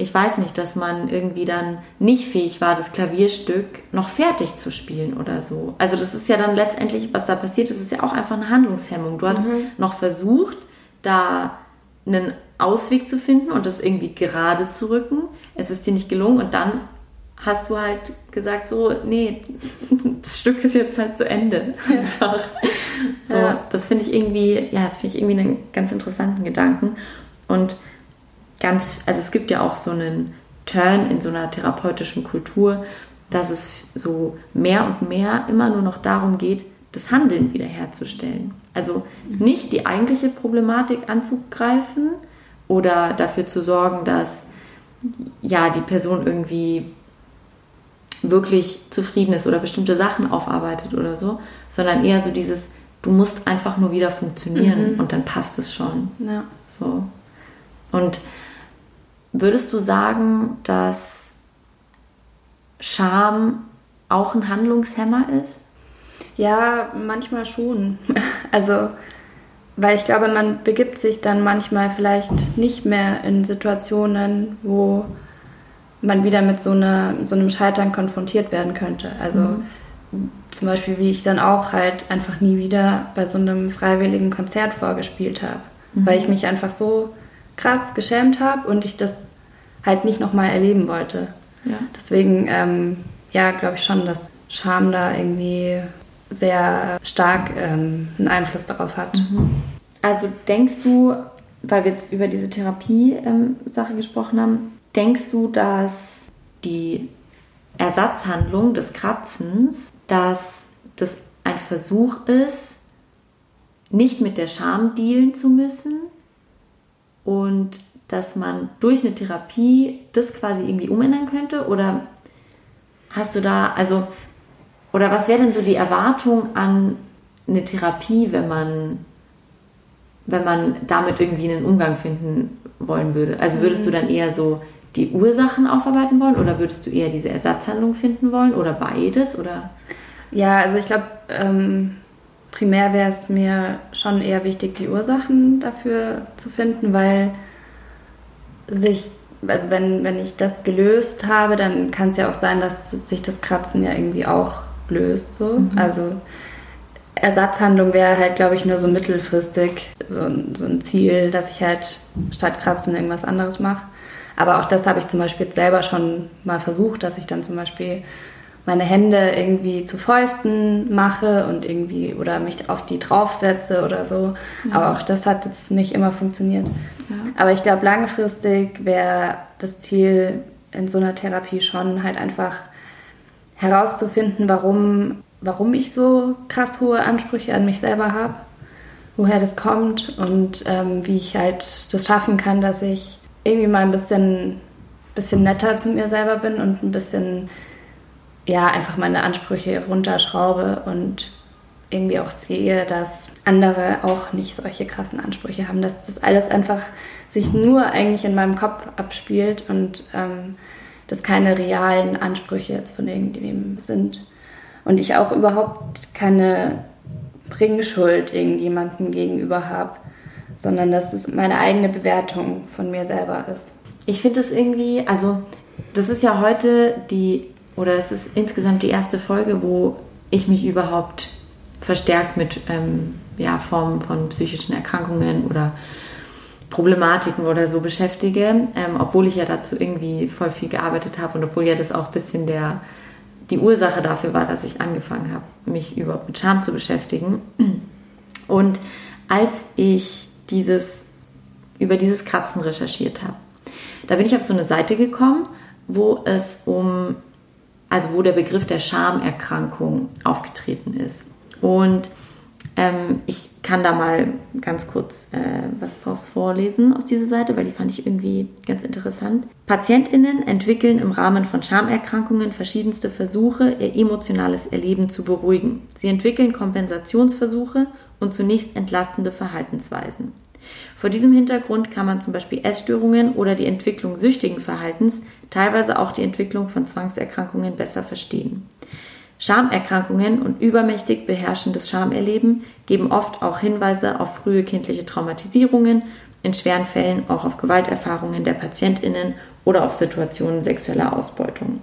ich weiß nicht, dass man irgendwie dann nicht fähig war, das Klavierstück noch fertig zu spielen oder so. Also das ist ja dann letztendlich, was da passiert ist, ist ja auch einfach eine Handlungshemmung. Du hast mhm. noch versucht, da einen Ausweg zu finden und das irgendwie gerade zu rücken. Es ist dir nicht gelungen und dann hast du halt gesagt, so, nee, (laughs) das Stück ist jetzt halt zu Ende. (laughs) Einfach. So, ja. das finde ich irgendwie, ja, das finde ich irgendwie einen ganz interessanten Gedanken. Und ganz, also es gibt ja auch so einen Turn in so einer therapeutischen Kultur, dass es so mehr und mehr immer nur noch darum geht, das Handeln wiederherzustellen. Also mhm. nicht die eigentliche Problematik anzugreifen oder dafür zu sorgen, dass ja die Person irgendwie wirklich zufrieden ist oder bestimmte Sachen aufarbeitet oder so, sondern eher so dieses, du musst einfach nur wieder funktionieren mhm. und dann passt es schon. Ja. So. Und würdest du sagen, dass Scham auch ein Handlungshemmer ist? Ja, manchmal schon. (laughs) Also, weil ich glaube, man begibt sich dann manchmal vielleicht nicht mehr in Situationen, wo man wieder mit so, einer, so einem Scheitern konfrontiert werden könnte. Also mhm. zum Beispiel, wie ich dann auch halt einfach nie wieder bei so einem freiwilligen Konzert vorgespielt habe, mhm. weil ich mich einfach so krass geschämt habe und ich das halt nicht nochmal erleben wollte. Ja. Deswegen, ähm, ja, glaube ich schon, dass Scham da irgendwie sehr stark ähm, einen Einfluss darauf hat. Mhm. Also denkst du, weil wir jetzt über diese Therapie-Sache ähm, gesprochen haben, Denkst du, dass die Ersatzhandlung des Kratzens, dass das ein Versuch ist, nicht mit der Scham dealen zu müssen und dass man durch eine Therapie das quasi irgendwie umändern könnte? Oder hast du da, also, oder was wäre denn so die Erwartung an eine Therapie, wenn man, wenn man damit irgendwie einen Umgang finden wollen würde? Also würdest du dann eher so die Ursachen aufarbeiten wollen oder würdest du eher diese Ersatzhandlung finden wollen oder beides? Oder? Ja, also ich glaube, ähm, primär wäre es mir schon eher wichtig, die Ursachen dafür zu finden, weil sich, also wenn, wenn ich das gelöst habe, dann kann es ja auch sein, dass sich das Kratzen ja irgendwie auch löst. So. Mhm. Also Ersatzhandlung wäre halt, glaube ich, nur so mittelfristig so, so ein Ziel, dass ich halt statt Kratzen irgendwas anderes mache. Aber auch das habe ich zum Beispiel selber schon mal versucht, dass ich dann zum Beispiel meine Hände irgendwie zu Fäusten mache und irgendwie oder mich auf die draufsetze oder so. Ja. Aber auch das hat jetzt nicht immer funktioniert. Ja. Aber ich glaube, langfristig wäre das Ziel in so einer Therapie schon halt einfach herauszufinden, warum, warum ich so krass hohe Ansprüche an mich selber habe, woher das kommt und ähm, wie ich halt das schaffen kann, dass ich irgendwie mal ein bisschen, bisschen netter zu mir selber bin und ein bisschen, ja, einfach meine Ansprüche runterschraube und irgendwie auch sehe, dass andere auch nicht solche krassen Ansprüche haben, dass das alles einfach sich nur eigentlich in meinem Kopf abspielt und ähm, das keine realen Ansprüche jetzt von irgendjemandem sind. Und ich auch überhaupt keine Bringschuld irgendjemandem gegenüber habe sondern dass es meine eigene Bewertung von mir selber ist. Ich finde es irgendwie, also das ist ja heute die, oder es ist insgesamt die erste Folge, wo ich mich überhaupt verstärkt mit ähm, ja, Formen von psychischen Erkrankungen oder Problematiken oder so beschäftige, ähm, obwohl ich ja dazu irgendwie voll viel gearbeitet habe und obwohl ja das auch ein bisschen der, die Ursache dafür war, dass ich angefangen habe, mich überhaupt mit Scham zu beschäftigen. Und als ich dieses, über dieses Kratzen recherchiert habe. Da bin ich auf so eine Seite gekommen, wo es um also wo der Begriff der Schamerkrankung aufgetreten ist. Und ähm, ich kann da mal ganz kurz äh, was draus vorlesen aus dieser Seite, weil die fand ich irgendwie ganz interessant. PatientInnen entwickeln im Rahmen von Schamerkrankungen verschiedenste Versuche, ihr emotionales Erleben zu beruhigen. Sie entwickeln Kompensationsversuche und zunächst entlastende Verhaltensweisen. Vor diesem Hintergrund kann man zum Beispiel Essstörungen oder die Entwicklung süchtigen Verhaltens, teilweise auch die Entwicklung von Zwangserkrankungen besser verstehen. Schamerkrankungen und übermächtig beherrschendes Schamerleben geben oft auch Hinweise auf frühe kindliche Traumatisierungen, in schweren Fällen auch auf Gewalterfahrungen der Patientinnen oder auf Situationen sexueller Ausbeutung.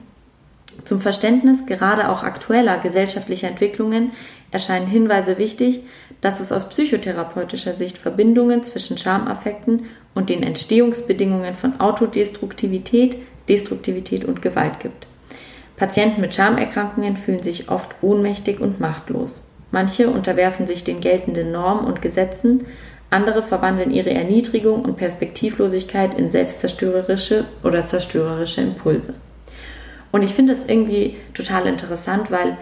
Zum Verständnis gerade auch aktueller gesellschaftlicher Entwicklungen erscheinen Hinweise wichtig, dass es aus psychotherapeutischer Sicht Verbindungen zwischen Schamaffekten und den Entstehungsbedingungen von Autodestruktivität, Destruktivität und Gewalt gibt. Patienten mit Schamerkrankungen fühlen sich oft ohnmächtig und machtlos. Manche unterwerfen sich den geltenden Normen und Gesetzen, andere verwandeln ihre Erniedrigung und Perspektivlosigkeit in selbstzerstörerische oder zerstörerische Impulse. Und ich finde das irgendwie total interessant, weil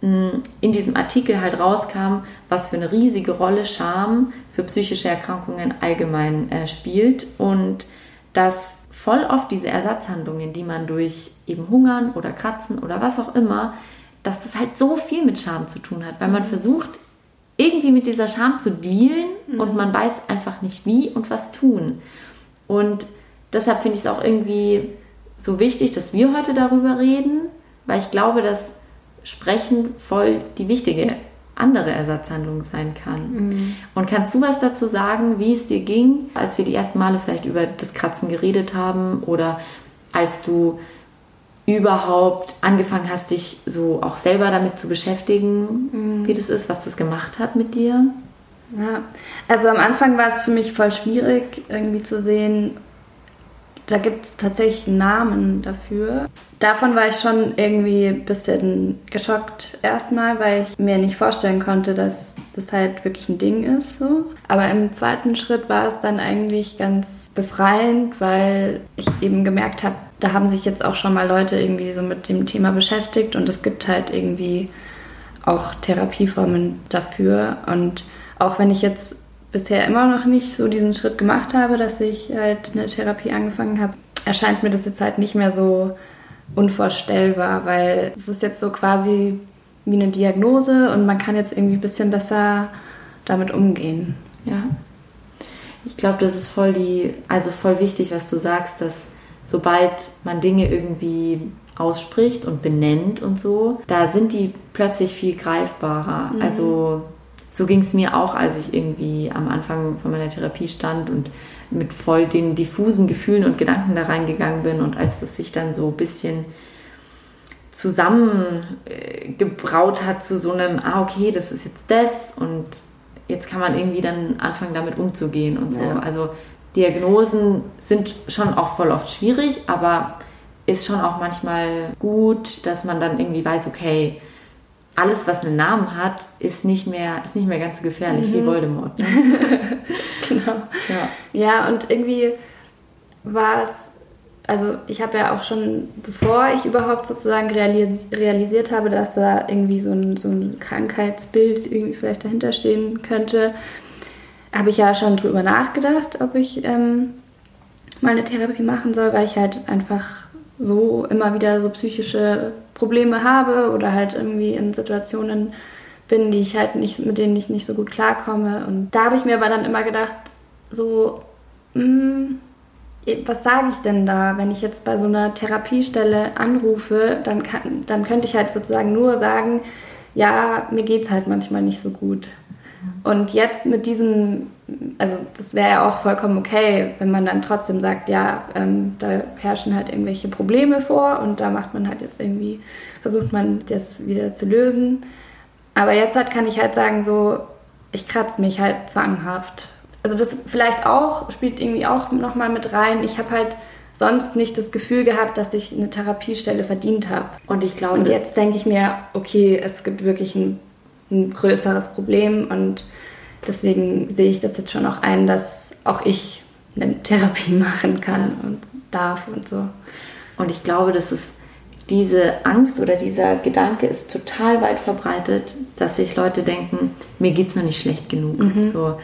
hm, in diesem Artikel halt rauskam, was für eine riesige Rolle Scham für psychische Erkrankungen allgemein äh, spielt und dass voll oft diese Ersatzhandlungen, die man durch eben Hungern oder Kratzen oder was auch immer, dass das halt so viel mit Scham zu tun hat, weil man versucht, irgendwie mit dieser Scham zu dealen mhm. und man weiß einfach nicht wie und was tun. Und deshalb finde ich es auch irgendwie so wichtig, dass wir heute darüber reden, weil ich glaube, dass Sprechen voll die wichtige andere Ersatzhandlung sein kann. Mhm. Und kannst du was dazu sagen, wie es dir ging, als wir die ersten Male vielleicht über das Kratzen geredet haben oder als du überhaupt angefangen hast, dich so auch selber damit zu beschäftigen, mhm. wie das ist, was das gemacht hat mit dir? Ja, also am Anfang war es für mich voll schwierig, irgendwie zu sehen, da gibt es tatsächlich Namen dafür. Davon war ich schon irgendwie ein bisschen geschockt erstmal, weil ich mir nicht vorstellen konnte, dass das halt wirklich ein Ding ist. So. Aber im zweiten Schritt war es dann eigentlich ganz befreiend, weil ich eben gemerkt habe, da haben sich jetzt auch schon mal Leute irgendwie so mit dem Thema beschäftigt und es gibt halt irgendwie auch Therapieformen dafür. Und auch wenn ich jetzt bisher immer noch nicht so diesen Schritt gemacht habe, dass ich halt eine Therapie angefangen habe, erscheint mir das jetzt halt nicht mehr so unvorstellbar, weil es ist jetzt so quasi wie eine Diagnose und man kann jetzt irgendwie ein bisschen besser damit umgehen. Ja. Ich glaube, das ist voll die, also voll wichtig, was du sagst, dass sobald man Dinge irgendwie ausspricht und benennt und so, da sind die plötzlich viel greifbarer. Mhm. Also so ging es mir auch, als ich irgendwie am Anfang von meiner Therapie stand und mit voll den diffusen Gefühlen und Gedanken da reingegangen bin und als das sich dann so ein bisschen zusammengebraut hat zu so einem, ah, okay, das ist jetzt das und jetzt kann man irgendwie dann anfangen, damit umzugehen und so. Ja. Also Diagnosen sind schon auch voll oft schwierig, aber ist schon auch manchmal gut, dass man dann irgendwie weiß, okay, alles, was einen Namen hat, ist nicht mehr, ist nicht mehr ganz so gefährlich mhm. wie Voldemort. Ne? (laughs) genau. Ja. ja, und irgendwie war es, also ich habe ja auch schon, bevor ich überhaupt sozusagen realis realisiert habe, dass da irgendwie so ein, so ein Krankheitsbild irgendwie vielleicht dahinter stehen könnte, habe ich ja schon drüber nachgedacht, ob ich ähm, mal eine Therapie machen soll, weil ich halt einfach so immer wieder so psychische Probleme habe oder halt irgendwie in Situationen bin, die ich halt nicht, mit denen ich nicht so gut klarkomme. Und da habe ich mir aber dann immer gedacht, so, mh, hm, was sage ich denn da, wenn ich jetzt bei so einer Therapiestelle anrufe, dann, kann, dann könnte ich halt sozusagen nur sagen, ja, mir geht es halt manchmal nicht so gut. Und jetzt mit diesem, also das wäre ja auch vollkommen okay, wenn man dann trotzdem sagt, ja, ähm, da herrschen halt irgendwelche Probleme vor und da macht man halt jetzt irgendwie, versucht man das wieder zu lösen. Aber jetzt halt kann ich halt sagen, so, ich kratze mich halt zwanghaft. Also das vielleicht auch, spielt irgendwie auch nochmal mit rein. Ich habe halt sonst nicht das Gefühl gehabt, dass ich eine Therapiestelle verdient habe. Und ich glaube. Und jetzt denke ich mir, okay, es gibt wirklich ein ein größeres Problem und deswegen sehe ich das jetzt schon auch ein, dass auch ich eine (laughs) Therapie machen kann und darf und so. Und ich glaube, das ist diese Angst oder dieser Gedanke ist total weit verbreitet, dass sich Leute denken, mir geht's noch nicht schlecht genug. Mhm. So.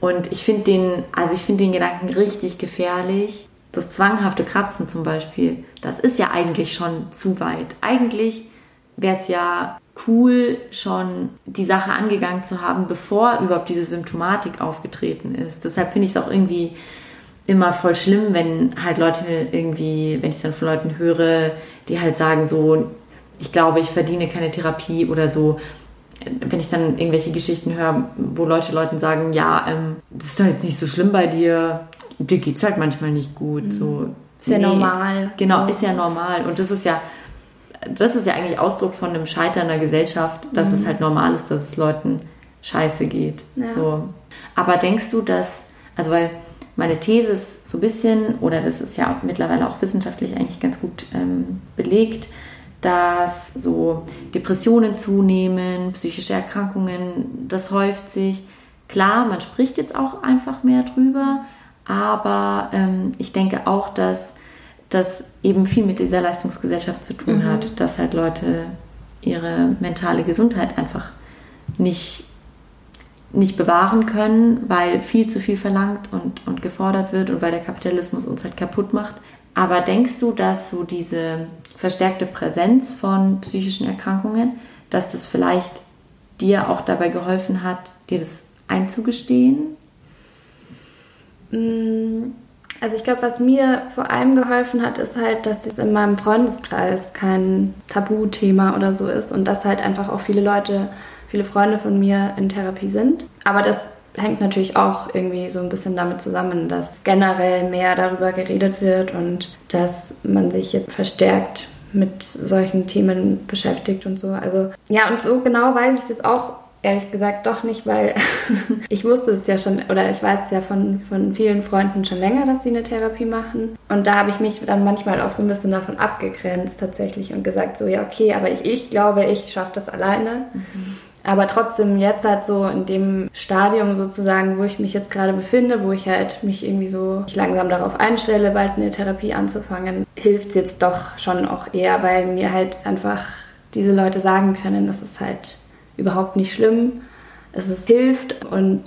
Und ich finde den, also ich finde den Gedanken richtig gefährlich. Das zwanghafte Kratzen zum Beispiel, das ist ja eigentlich schon zu weit. Eigentlich wäre es ja cool, schon die Sache angegangen zu haben, bevor überhaupt diese Symptomatik aufgetreten ist. Deshalb finde ich es auch irgendwie immer voll schlimm, wenn halt Leute irgendwie, wenn ich dann von Leuten höre, die halt sagen so, ich glaube, ich verdiene keine Therapie oder so. Wenn ich dann irgendwelche Geschichten höre, wo Leute Leuten sagen, ja, ähm, das ist doch jetzt nicht so schlimm bei dir, dir geht es halt manchmal nicht gut. Mhm. So, ist ja nee, normal. Genau, so. ist ja normal. Und das ist ja, das ist ja eigentlich Ausdruck von einem Scheitern der Gesellschaft, dass mhm. es halt normal ist, dass es Leuten scheiße geht. Ja. So. Aber denkst du, dass, also weil meine These ist so ein bisschen, oder das ist ja auch mittlerweile auch wissenschaftlich eigentlich ganz gut ähm, belegt, dass so Depressionen zunehmen, psychische Erkrankungen, das häuft sich. Klar, man spricht jetzt auch einfach mehr drüber, aber ähm, ich denke auch, dass das eben viel mit dieser Leistungsgesellschaft zu tun mhm. hat, dass halt Leute ihre mentale Gesundheit einfach nicht, nicht bewahren können, weil viel zu viel verlangt und, und gefordert wird und weil der Kapitalismus uns halt kaputt macht. Aber denkst du, dass so diese verstärkte Präsenz von psychischen Erkrankungen, dass das vielleicht dir auch dabei geholfen hat, dir das einzugestehen? Also ich glaube, was mir vor allem geholfen hat, ist halt, dass es in meinem Freundeskreis kein Tabuthema oder so ist und dass halt einfach auch viele Leute, viele Freunde von mir in Therapie sind. Aber das hängt natürlich auch irgendwie so ein bisschen damit zusammen, dass generell mehr darüber geredet wird und dass man sich jetzt verstärkt mit solchen Themen beschäftigt und so. Also ja, und so genau weiß ich es jetzt auch ehrlich gesagt doch nicht, weil (laughs) ich wusste es ja schon, oder ich weiß es ja von, von vielen Freunden schon länger, dass sie eine Therapie machen. Und da habe ich mich dann manchmal auch so ein bisschen davon abgegrenzt tatsächlich und gesagt, so ja, okay, aber ich, ich glaube, ich schaffe das alleine. Mhm. Aber trotzdem jetzt halt so in dem Stadium sozusagen, wo ich mich jetzt gerade befinde, wo ich halt mich irgendwie so langsam darauf einstelle, bald eine Therapie anzufangen, hilft es jetzt doch schon auch eher, weil mir halt einfach diese Leute sagen können, dass es halt überhaupt nicht schlimm. Es ist, hilft und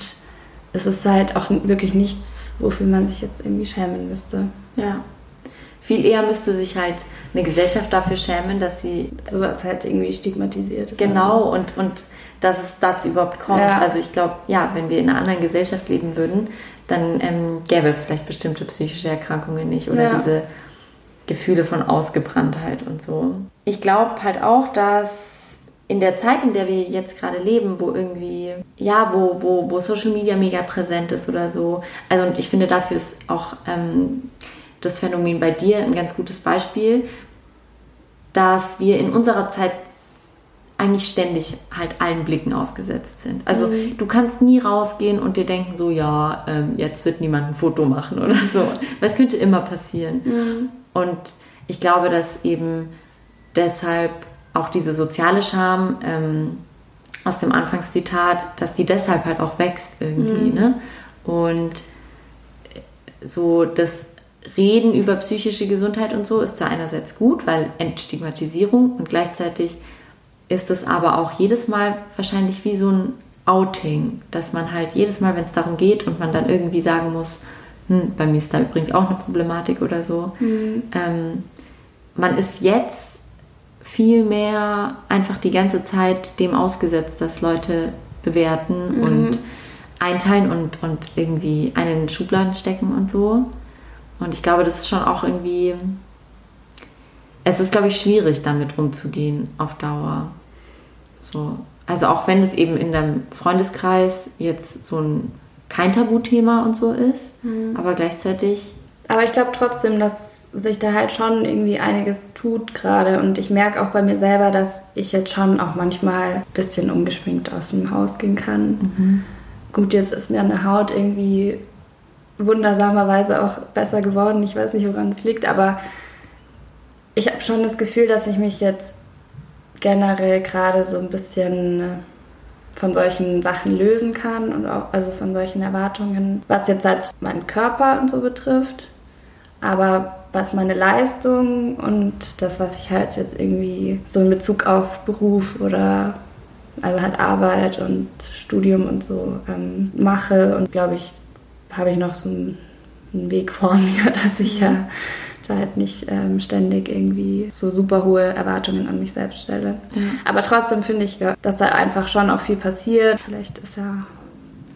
es ist halt auch wirklich nichts, wofür man sich jetzt irgendwie schämen müsste. Ja. Viel eher müsste sich halt eine Gesellschaft dafür schämen, dass sie sowas halt irgendwie stigmatisiert. Genau und, und dass es dazu überhaupt kommt. Ja. Also ich glaube, ja, wenn wir in einer anderen Gesellschaft leben würden, dann ähm, gäbe es vielleicht bestimmte psychische Erkrankungen nicht oder ja. diese Gefühle von Ausgebranntheit und so. Ich glaube halt auch, dass in der Zeit, in der wir jetzt gerade leben, wo irgendwie, ja, wo, wo, wo Social Media mega präsent ist oder so. Also und ich finde, dafür ist auch ähm, das Phänomen bei dir ein ganz gutes Beispiel, dass wir in unserer Zeit eigentlich ständig halt allen Blicken ausgesetzt sind. Also mhm. du kannst nie rausgehen und dir denken, so ja, ähm, jetzt wird niemand ein Foto machen oder so. Weil es könnte immer passieren. Mhm. Und ich glaube, dass eben deshalb auch diese soziale Scham ähm, aus dem Anfangszitat, dass die deshalb halt auch wächst irgendwie. Mhm. Ne? Und so das Reden über psychische Gesundheit und so ist zwar einerseits gut, weil Entstigmatisierung und gleichzeitig ist es aber auch jedes Mal wahrscheinlich wie so ein Outing, dass man halt jedes Mal, wenn es darum geht und man dann irgendwie sagen muss, hm, bei mir ist da übrigens auch eine Problematik oder so, mhm. ähm, man ist jetzt viel mehr einfach die ganze Zeit dem ausgesetzt, dass Leute bewerten mhm. und einteilen und, und irgendwie einen in Schubladen stecken und so. Und ich glaube, das ist schon auch irgendwie. Es ist, glaube ich, schwierig, damit umzugehen auf Dauer. So. Also auch wenn es eben in deinem Freundeskreis jetzt so ein kein Tabuthema und so ist, mhm. aber gleichzeitig. Aber ich glaube trotzdem, dass sich da halt schon irgendwie einiges tut gerade. Und ich merke auch bei mir selber, dass ich jetzt schon auch manchmal ein bisschen ungeschminkt aus dem Haus gehen kann. Mhm. Gut, jetzt ist mir eine Haut irgendwie wundersamerweise auch besser geworden. Ich weiß nicht, woran es liegt, aber ich habe schon das Gefühl, dass ich mich jetzt generell gerade so ein bisschen äh, von solchen Sachen lösen kann und auch also von solchen Erwartungen, was jetzt halt meinen Körper und so betrifft Aber was meine Leistung und das, was ich halt jetzt irgendwie so in Bezug auf Beruf oder also halt Arbeit und Studium und so ähm, mache und glaube ich, habe ich noch so einen, einen, Weg vor (laughs) mir, dass ich ja da halt nicht ähm, ständig irgendwie so super hohe Erwartungen an mich selbst stelle. Ja. Aber trotzdem finde ich, dass da einfach schon auch viel passiert. Vielleicht ist ja,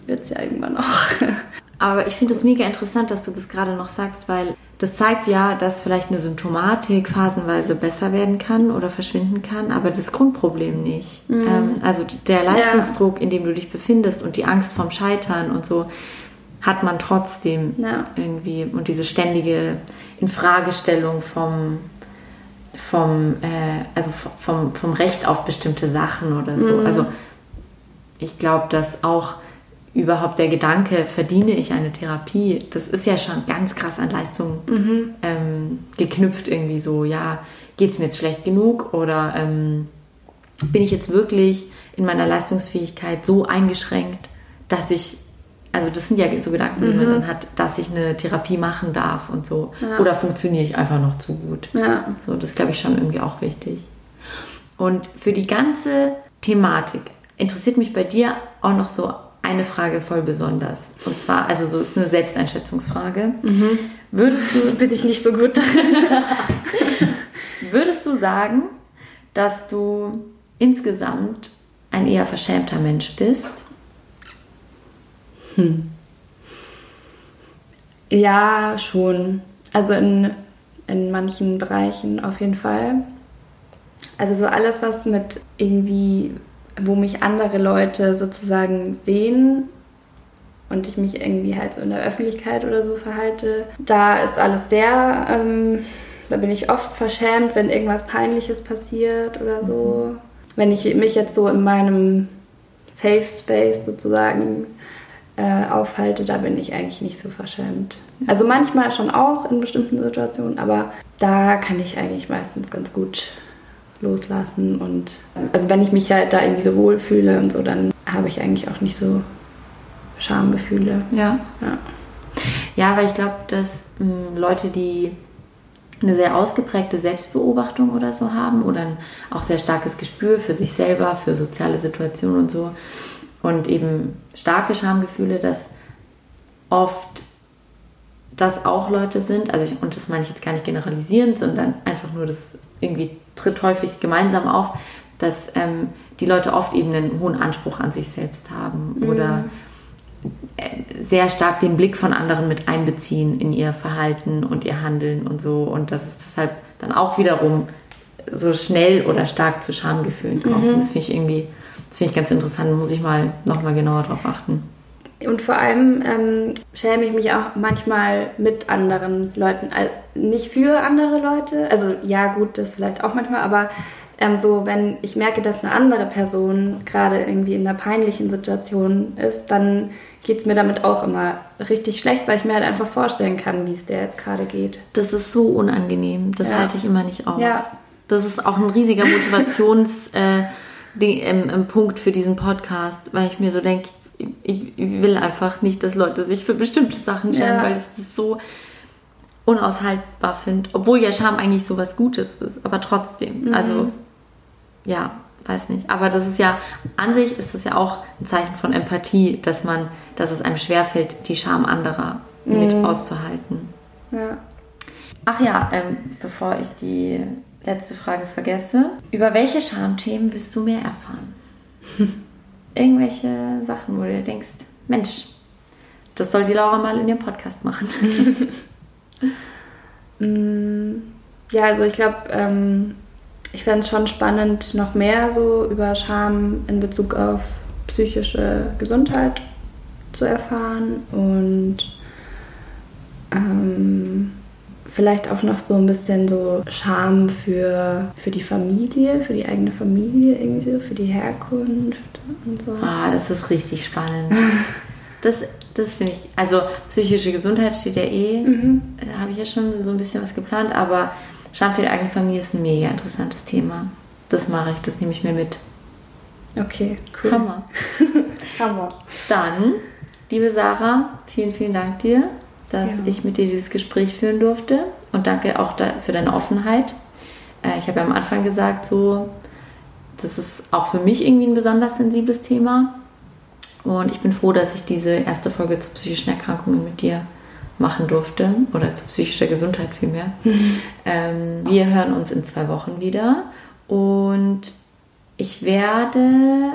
wird es ja irgendwann auch. (laughs) Aber ich finde es mega interessant, dass du das gerade noch sagst, weil das zeigt ja, dass vielleicht eine Symptomatik phasenweise besser werden kann oder verschwinden kann, aber das Grundproblem nicht. Mhm. Ähm, also der Leistungsdruck, ja. in dem du dich befindest und die Angst vorm Scheitern und so, hat man trotzdem ja. irgendwie. Und diese ständige Infragestellung vom, vom, äh, also vom, vom Recht auf bestimmte Sachen oder so. Mhm. Also ich glaube, dass auch überhaupt der Gedanke, verdiene ich eine Therapie, das ist ja schon ganz krass an Leistung mhm. ähm, geknüpft irgendwie so, ja, geht es mir jetzt schlecht genug oder ähm, bin ich jetzt wirklich in meiner Leistungsfähigkeit so eingeschränkt, dass ich, also das sind ja so Gedanken, die mhm. man dann hat, dass ich eine Therapie machen darf und so. Ja. Oder funktioniere ich einfach noch zu gut. Ja. So, das glaube ich schon irgendwie auch wichtig. Und für die ganze Thematik interessiert mich bei dir auch noch so eine Frage voll besonders. Und zwar, also so ist eine Selbsteinschätzungsfrage. Mhm. Würdest du. (laughs) Bin ich nicht so gut (laughs) würdest du sagen, dass du insgesamt ein eher verschämter Mensch bist? Hm. Ja, schon. Also in, in manchen Bereichen auf jeden Fall. Also so alles, was mit irgendwie wo mich andere Leute sozusagen sehen und ich mich irgendwie halt so in der Öffentlichkeit oder so verhalte. Da ist alles sehr, ähm, da bin ich oft verschämt, wenn irgendwas Peinliches passiert oder so. Mhm. Wenn ich mich jetzt so in meinem Safe Space sozusagen äh, aufhalte, da bin ich eigentlich nicht so verschämt. Also manchmal schon auch in bestimmten Situationen, aber da kann ich eigentlich meistens ganz gut loslassen. Und also wenn ich mich halt da irgendwie so wohl fühle und so, dann habe ich eigentlich auch nicht so Schamgefühle. Ja. Ja, ja weil ich glaube, dass mh, hm, Leute, die eine sehr ausgeprägte Selbstbeobachtung oder so haben oder ein auch sehr starkes Gespür für sich selber, für soziale Situationen und so und eben starke Schamgefühle, dass oft das auch Leute sind, also ich, und das meine ich jetzt gar nicht generalisierend, sondern einfach nur das irgendwie tritt häufig gemeinsam auf, dass ähm, die Leute oft eben einen hohen Anspruch an sich selbst haben mhm. oder äh, sehr stark den Blick von anderen mit einbeziehen in ihr Verhalten und ihr Handeln und so und dass es deshalb dann auch wiederum so schnell oder stark zu Schamgefühlen kommt. Mhm. Das finde ich irgendwie, das finde ich ganz interessant, muss ich mal nochmal genauer drauf achten. Und vor allem ähm, schäme ich mich auch manchmal mit anderen Leuten. Also nicht für andere Leute. Also ja, gut, das vielleicht auch manchmal, aber ähm, so, wenn ich merke, dass eine andere Person gerade irgendwie in einer peinlichen Situation ist, dann geht es mir damit auch immer richtig schlecht, weil ich mir halt einfach vorstellen kann, wie es der jetzt gerade geht. Das ist so unangenehm. Das ja. halte ich immer nicht aus. Ja. Das ist auch ein riesiger Motivations... äh, ähm, für diesen Podcast, weil ich mir so denke, ich, will einfach nicht, dass Leute sich für bestimmte Sachen schämen, ja. weil ich das so unaushaltbar finde. Obwohl ja Scham eigentlich so was Gutes ist, aber trotzdem. Mhm. Also, ja, weiß nicht. Aber das ist ja, an sich ist das ja auch ein Zeichen von Empathie, dass man, dass es einem schwerfällt, die Scham anderer mhm. mit auszuhalten. Ja. Ach ja, ähm, bevor ich die letzte Frage vergesse. Über welche Schamthemen willst du mehr erfahren? (laughs) irgendwelche Sachen, wo du dir denkst, Mensch, das soll die Laura mal in ihrem Podcast machen? (laughs) Mm, ja, also ich glaube, ähm, ich fände es schon spannend, noch mehr so über Scham in Bezug auf psychische Gesundheit zu erfahren und ähm, vielleicht auch noch so ein bisschen so Scham für, für die Familie, für die eigene Familie, irgendwie so, für die Herkunft und so. Ah, das ist richtig spannend. (laughs) Das, das finde ich, also psychische Gesundheit steht ja eh, mhm. da habe ich ja schon so ein bisschen was geplant, aber Scham für die eigene Familie ist ein mega interessantes Thema. Das mache ich, das nehme ich mir mit. Okay, cool. Hammer. (laughs) Hammer. Dann, liebe Sarah, vielen, vielen Dank dir dass ja. ich mit dir dieses Gespräch führen durfte und danke auch für deine Offenheit. Äh, ich habe ja am Anfang gesagt, so, das ist auch für mich irgendwie ein besonders sensibles Thema. Und ich bin froh, dass ich diese erste Folge zu psychischen Erkrankungen mit dir machen durfte oder zu psychischer Gesundheit vielmehr. Mhm. (laughs) Ähm, wir hören uns in zwei Wochen wieder und ich werde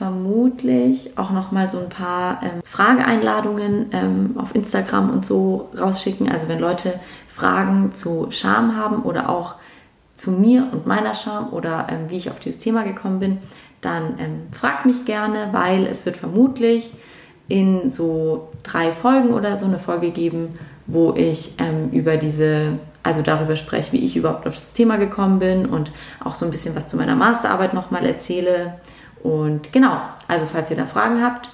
vermutlich auch noch mal so ein paar ähm, Frageeinladungen ähm, auf Instagram und so rausschicken. Also wenn Leute Fragen zu Scham haben oder auch zu mir und meiner Scham oder ähm, wie ich auf dieses Thema gekommen bin, dann ähm, fragt mich gerne, weil es wird vermutlich in so drei Folgen oder so eine Folge geben, wo ich ähm, über diese, also darüber spreche, wie ich überhaupt auf das Thema gekommen bin und auch so ein bisschen was zu meiner Masterarbeit nochmal erzähle. Und genau, also falls ihr da Fragen habt,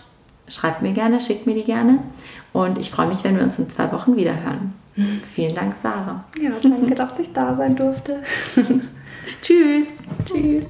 schreibt mir gerne, schickt mir die gerne. Und ich freue mich, wenn wir uns in zwei Wochen wieder hören. (laughs) Vielen Dank, Sarah. Ja, danke, dass ich da sein durfte. (laughs) (laughs) Tschüss. Tschüss.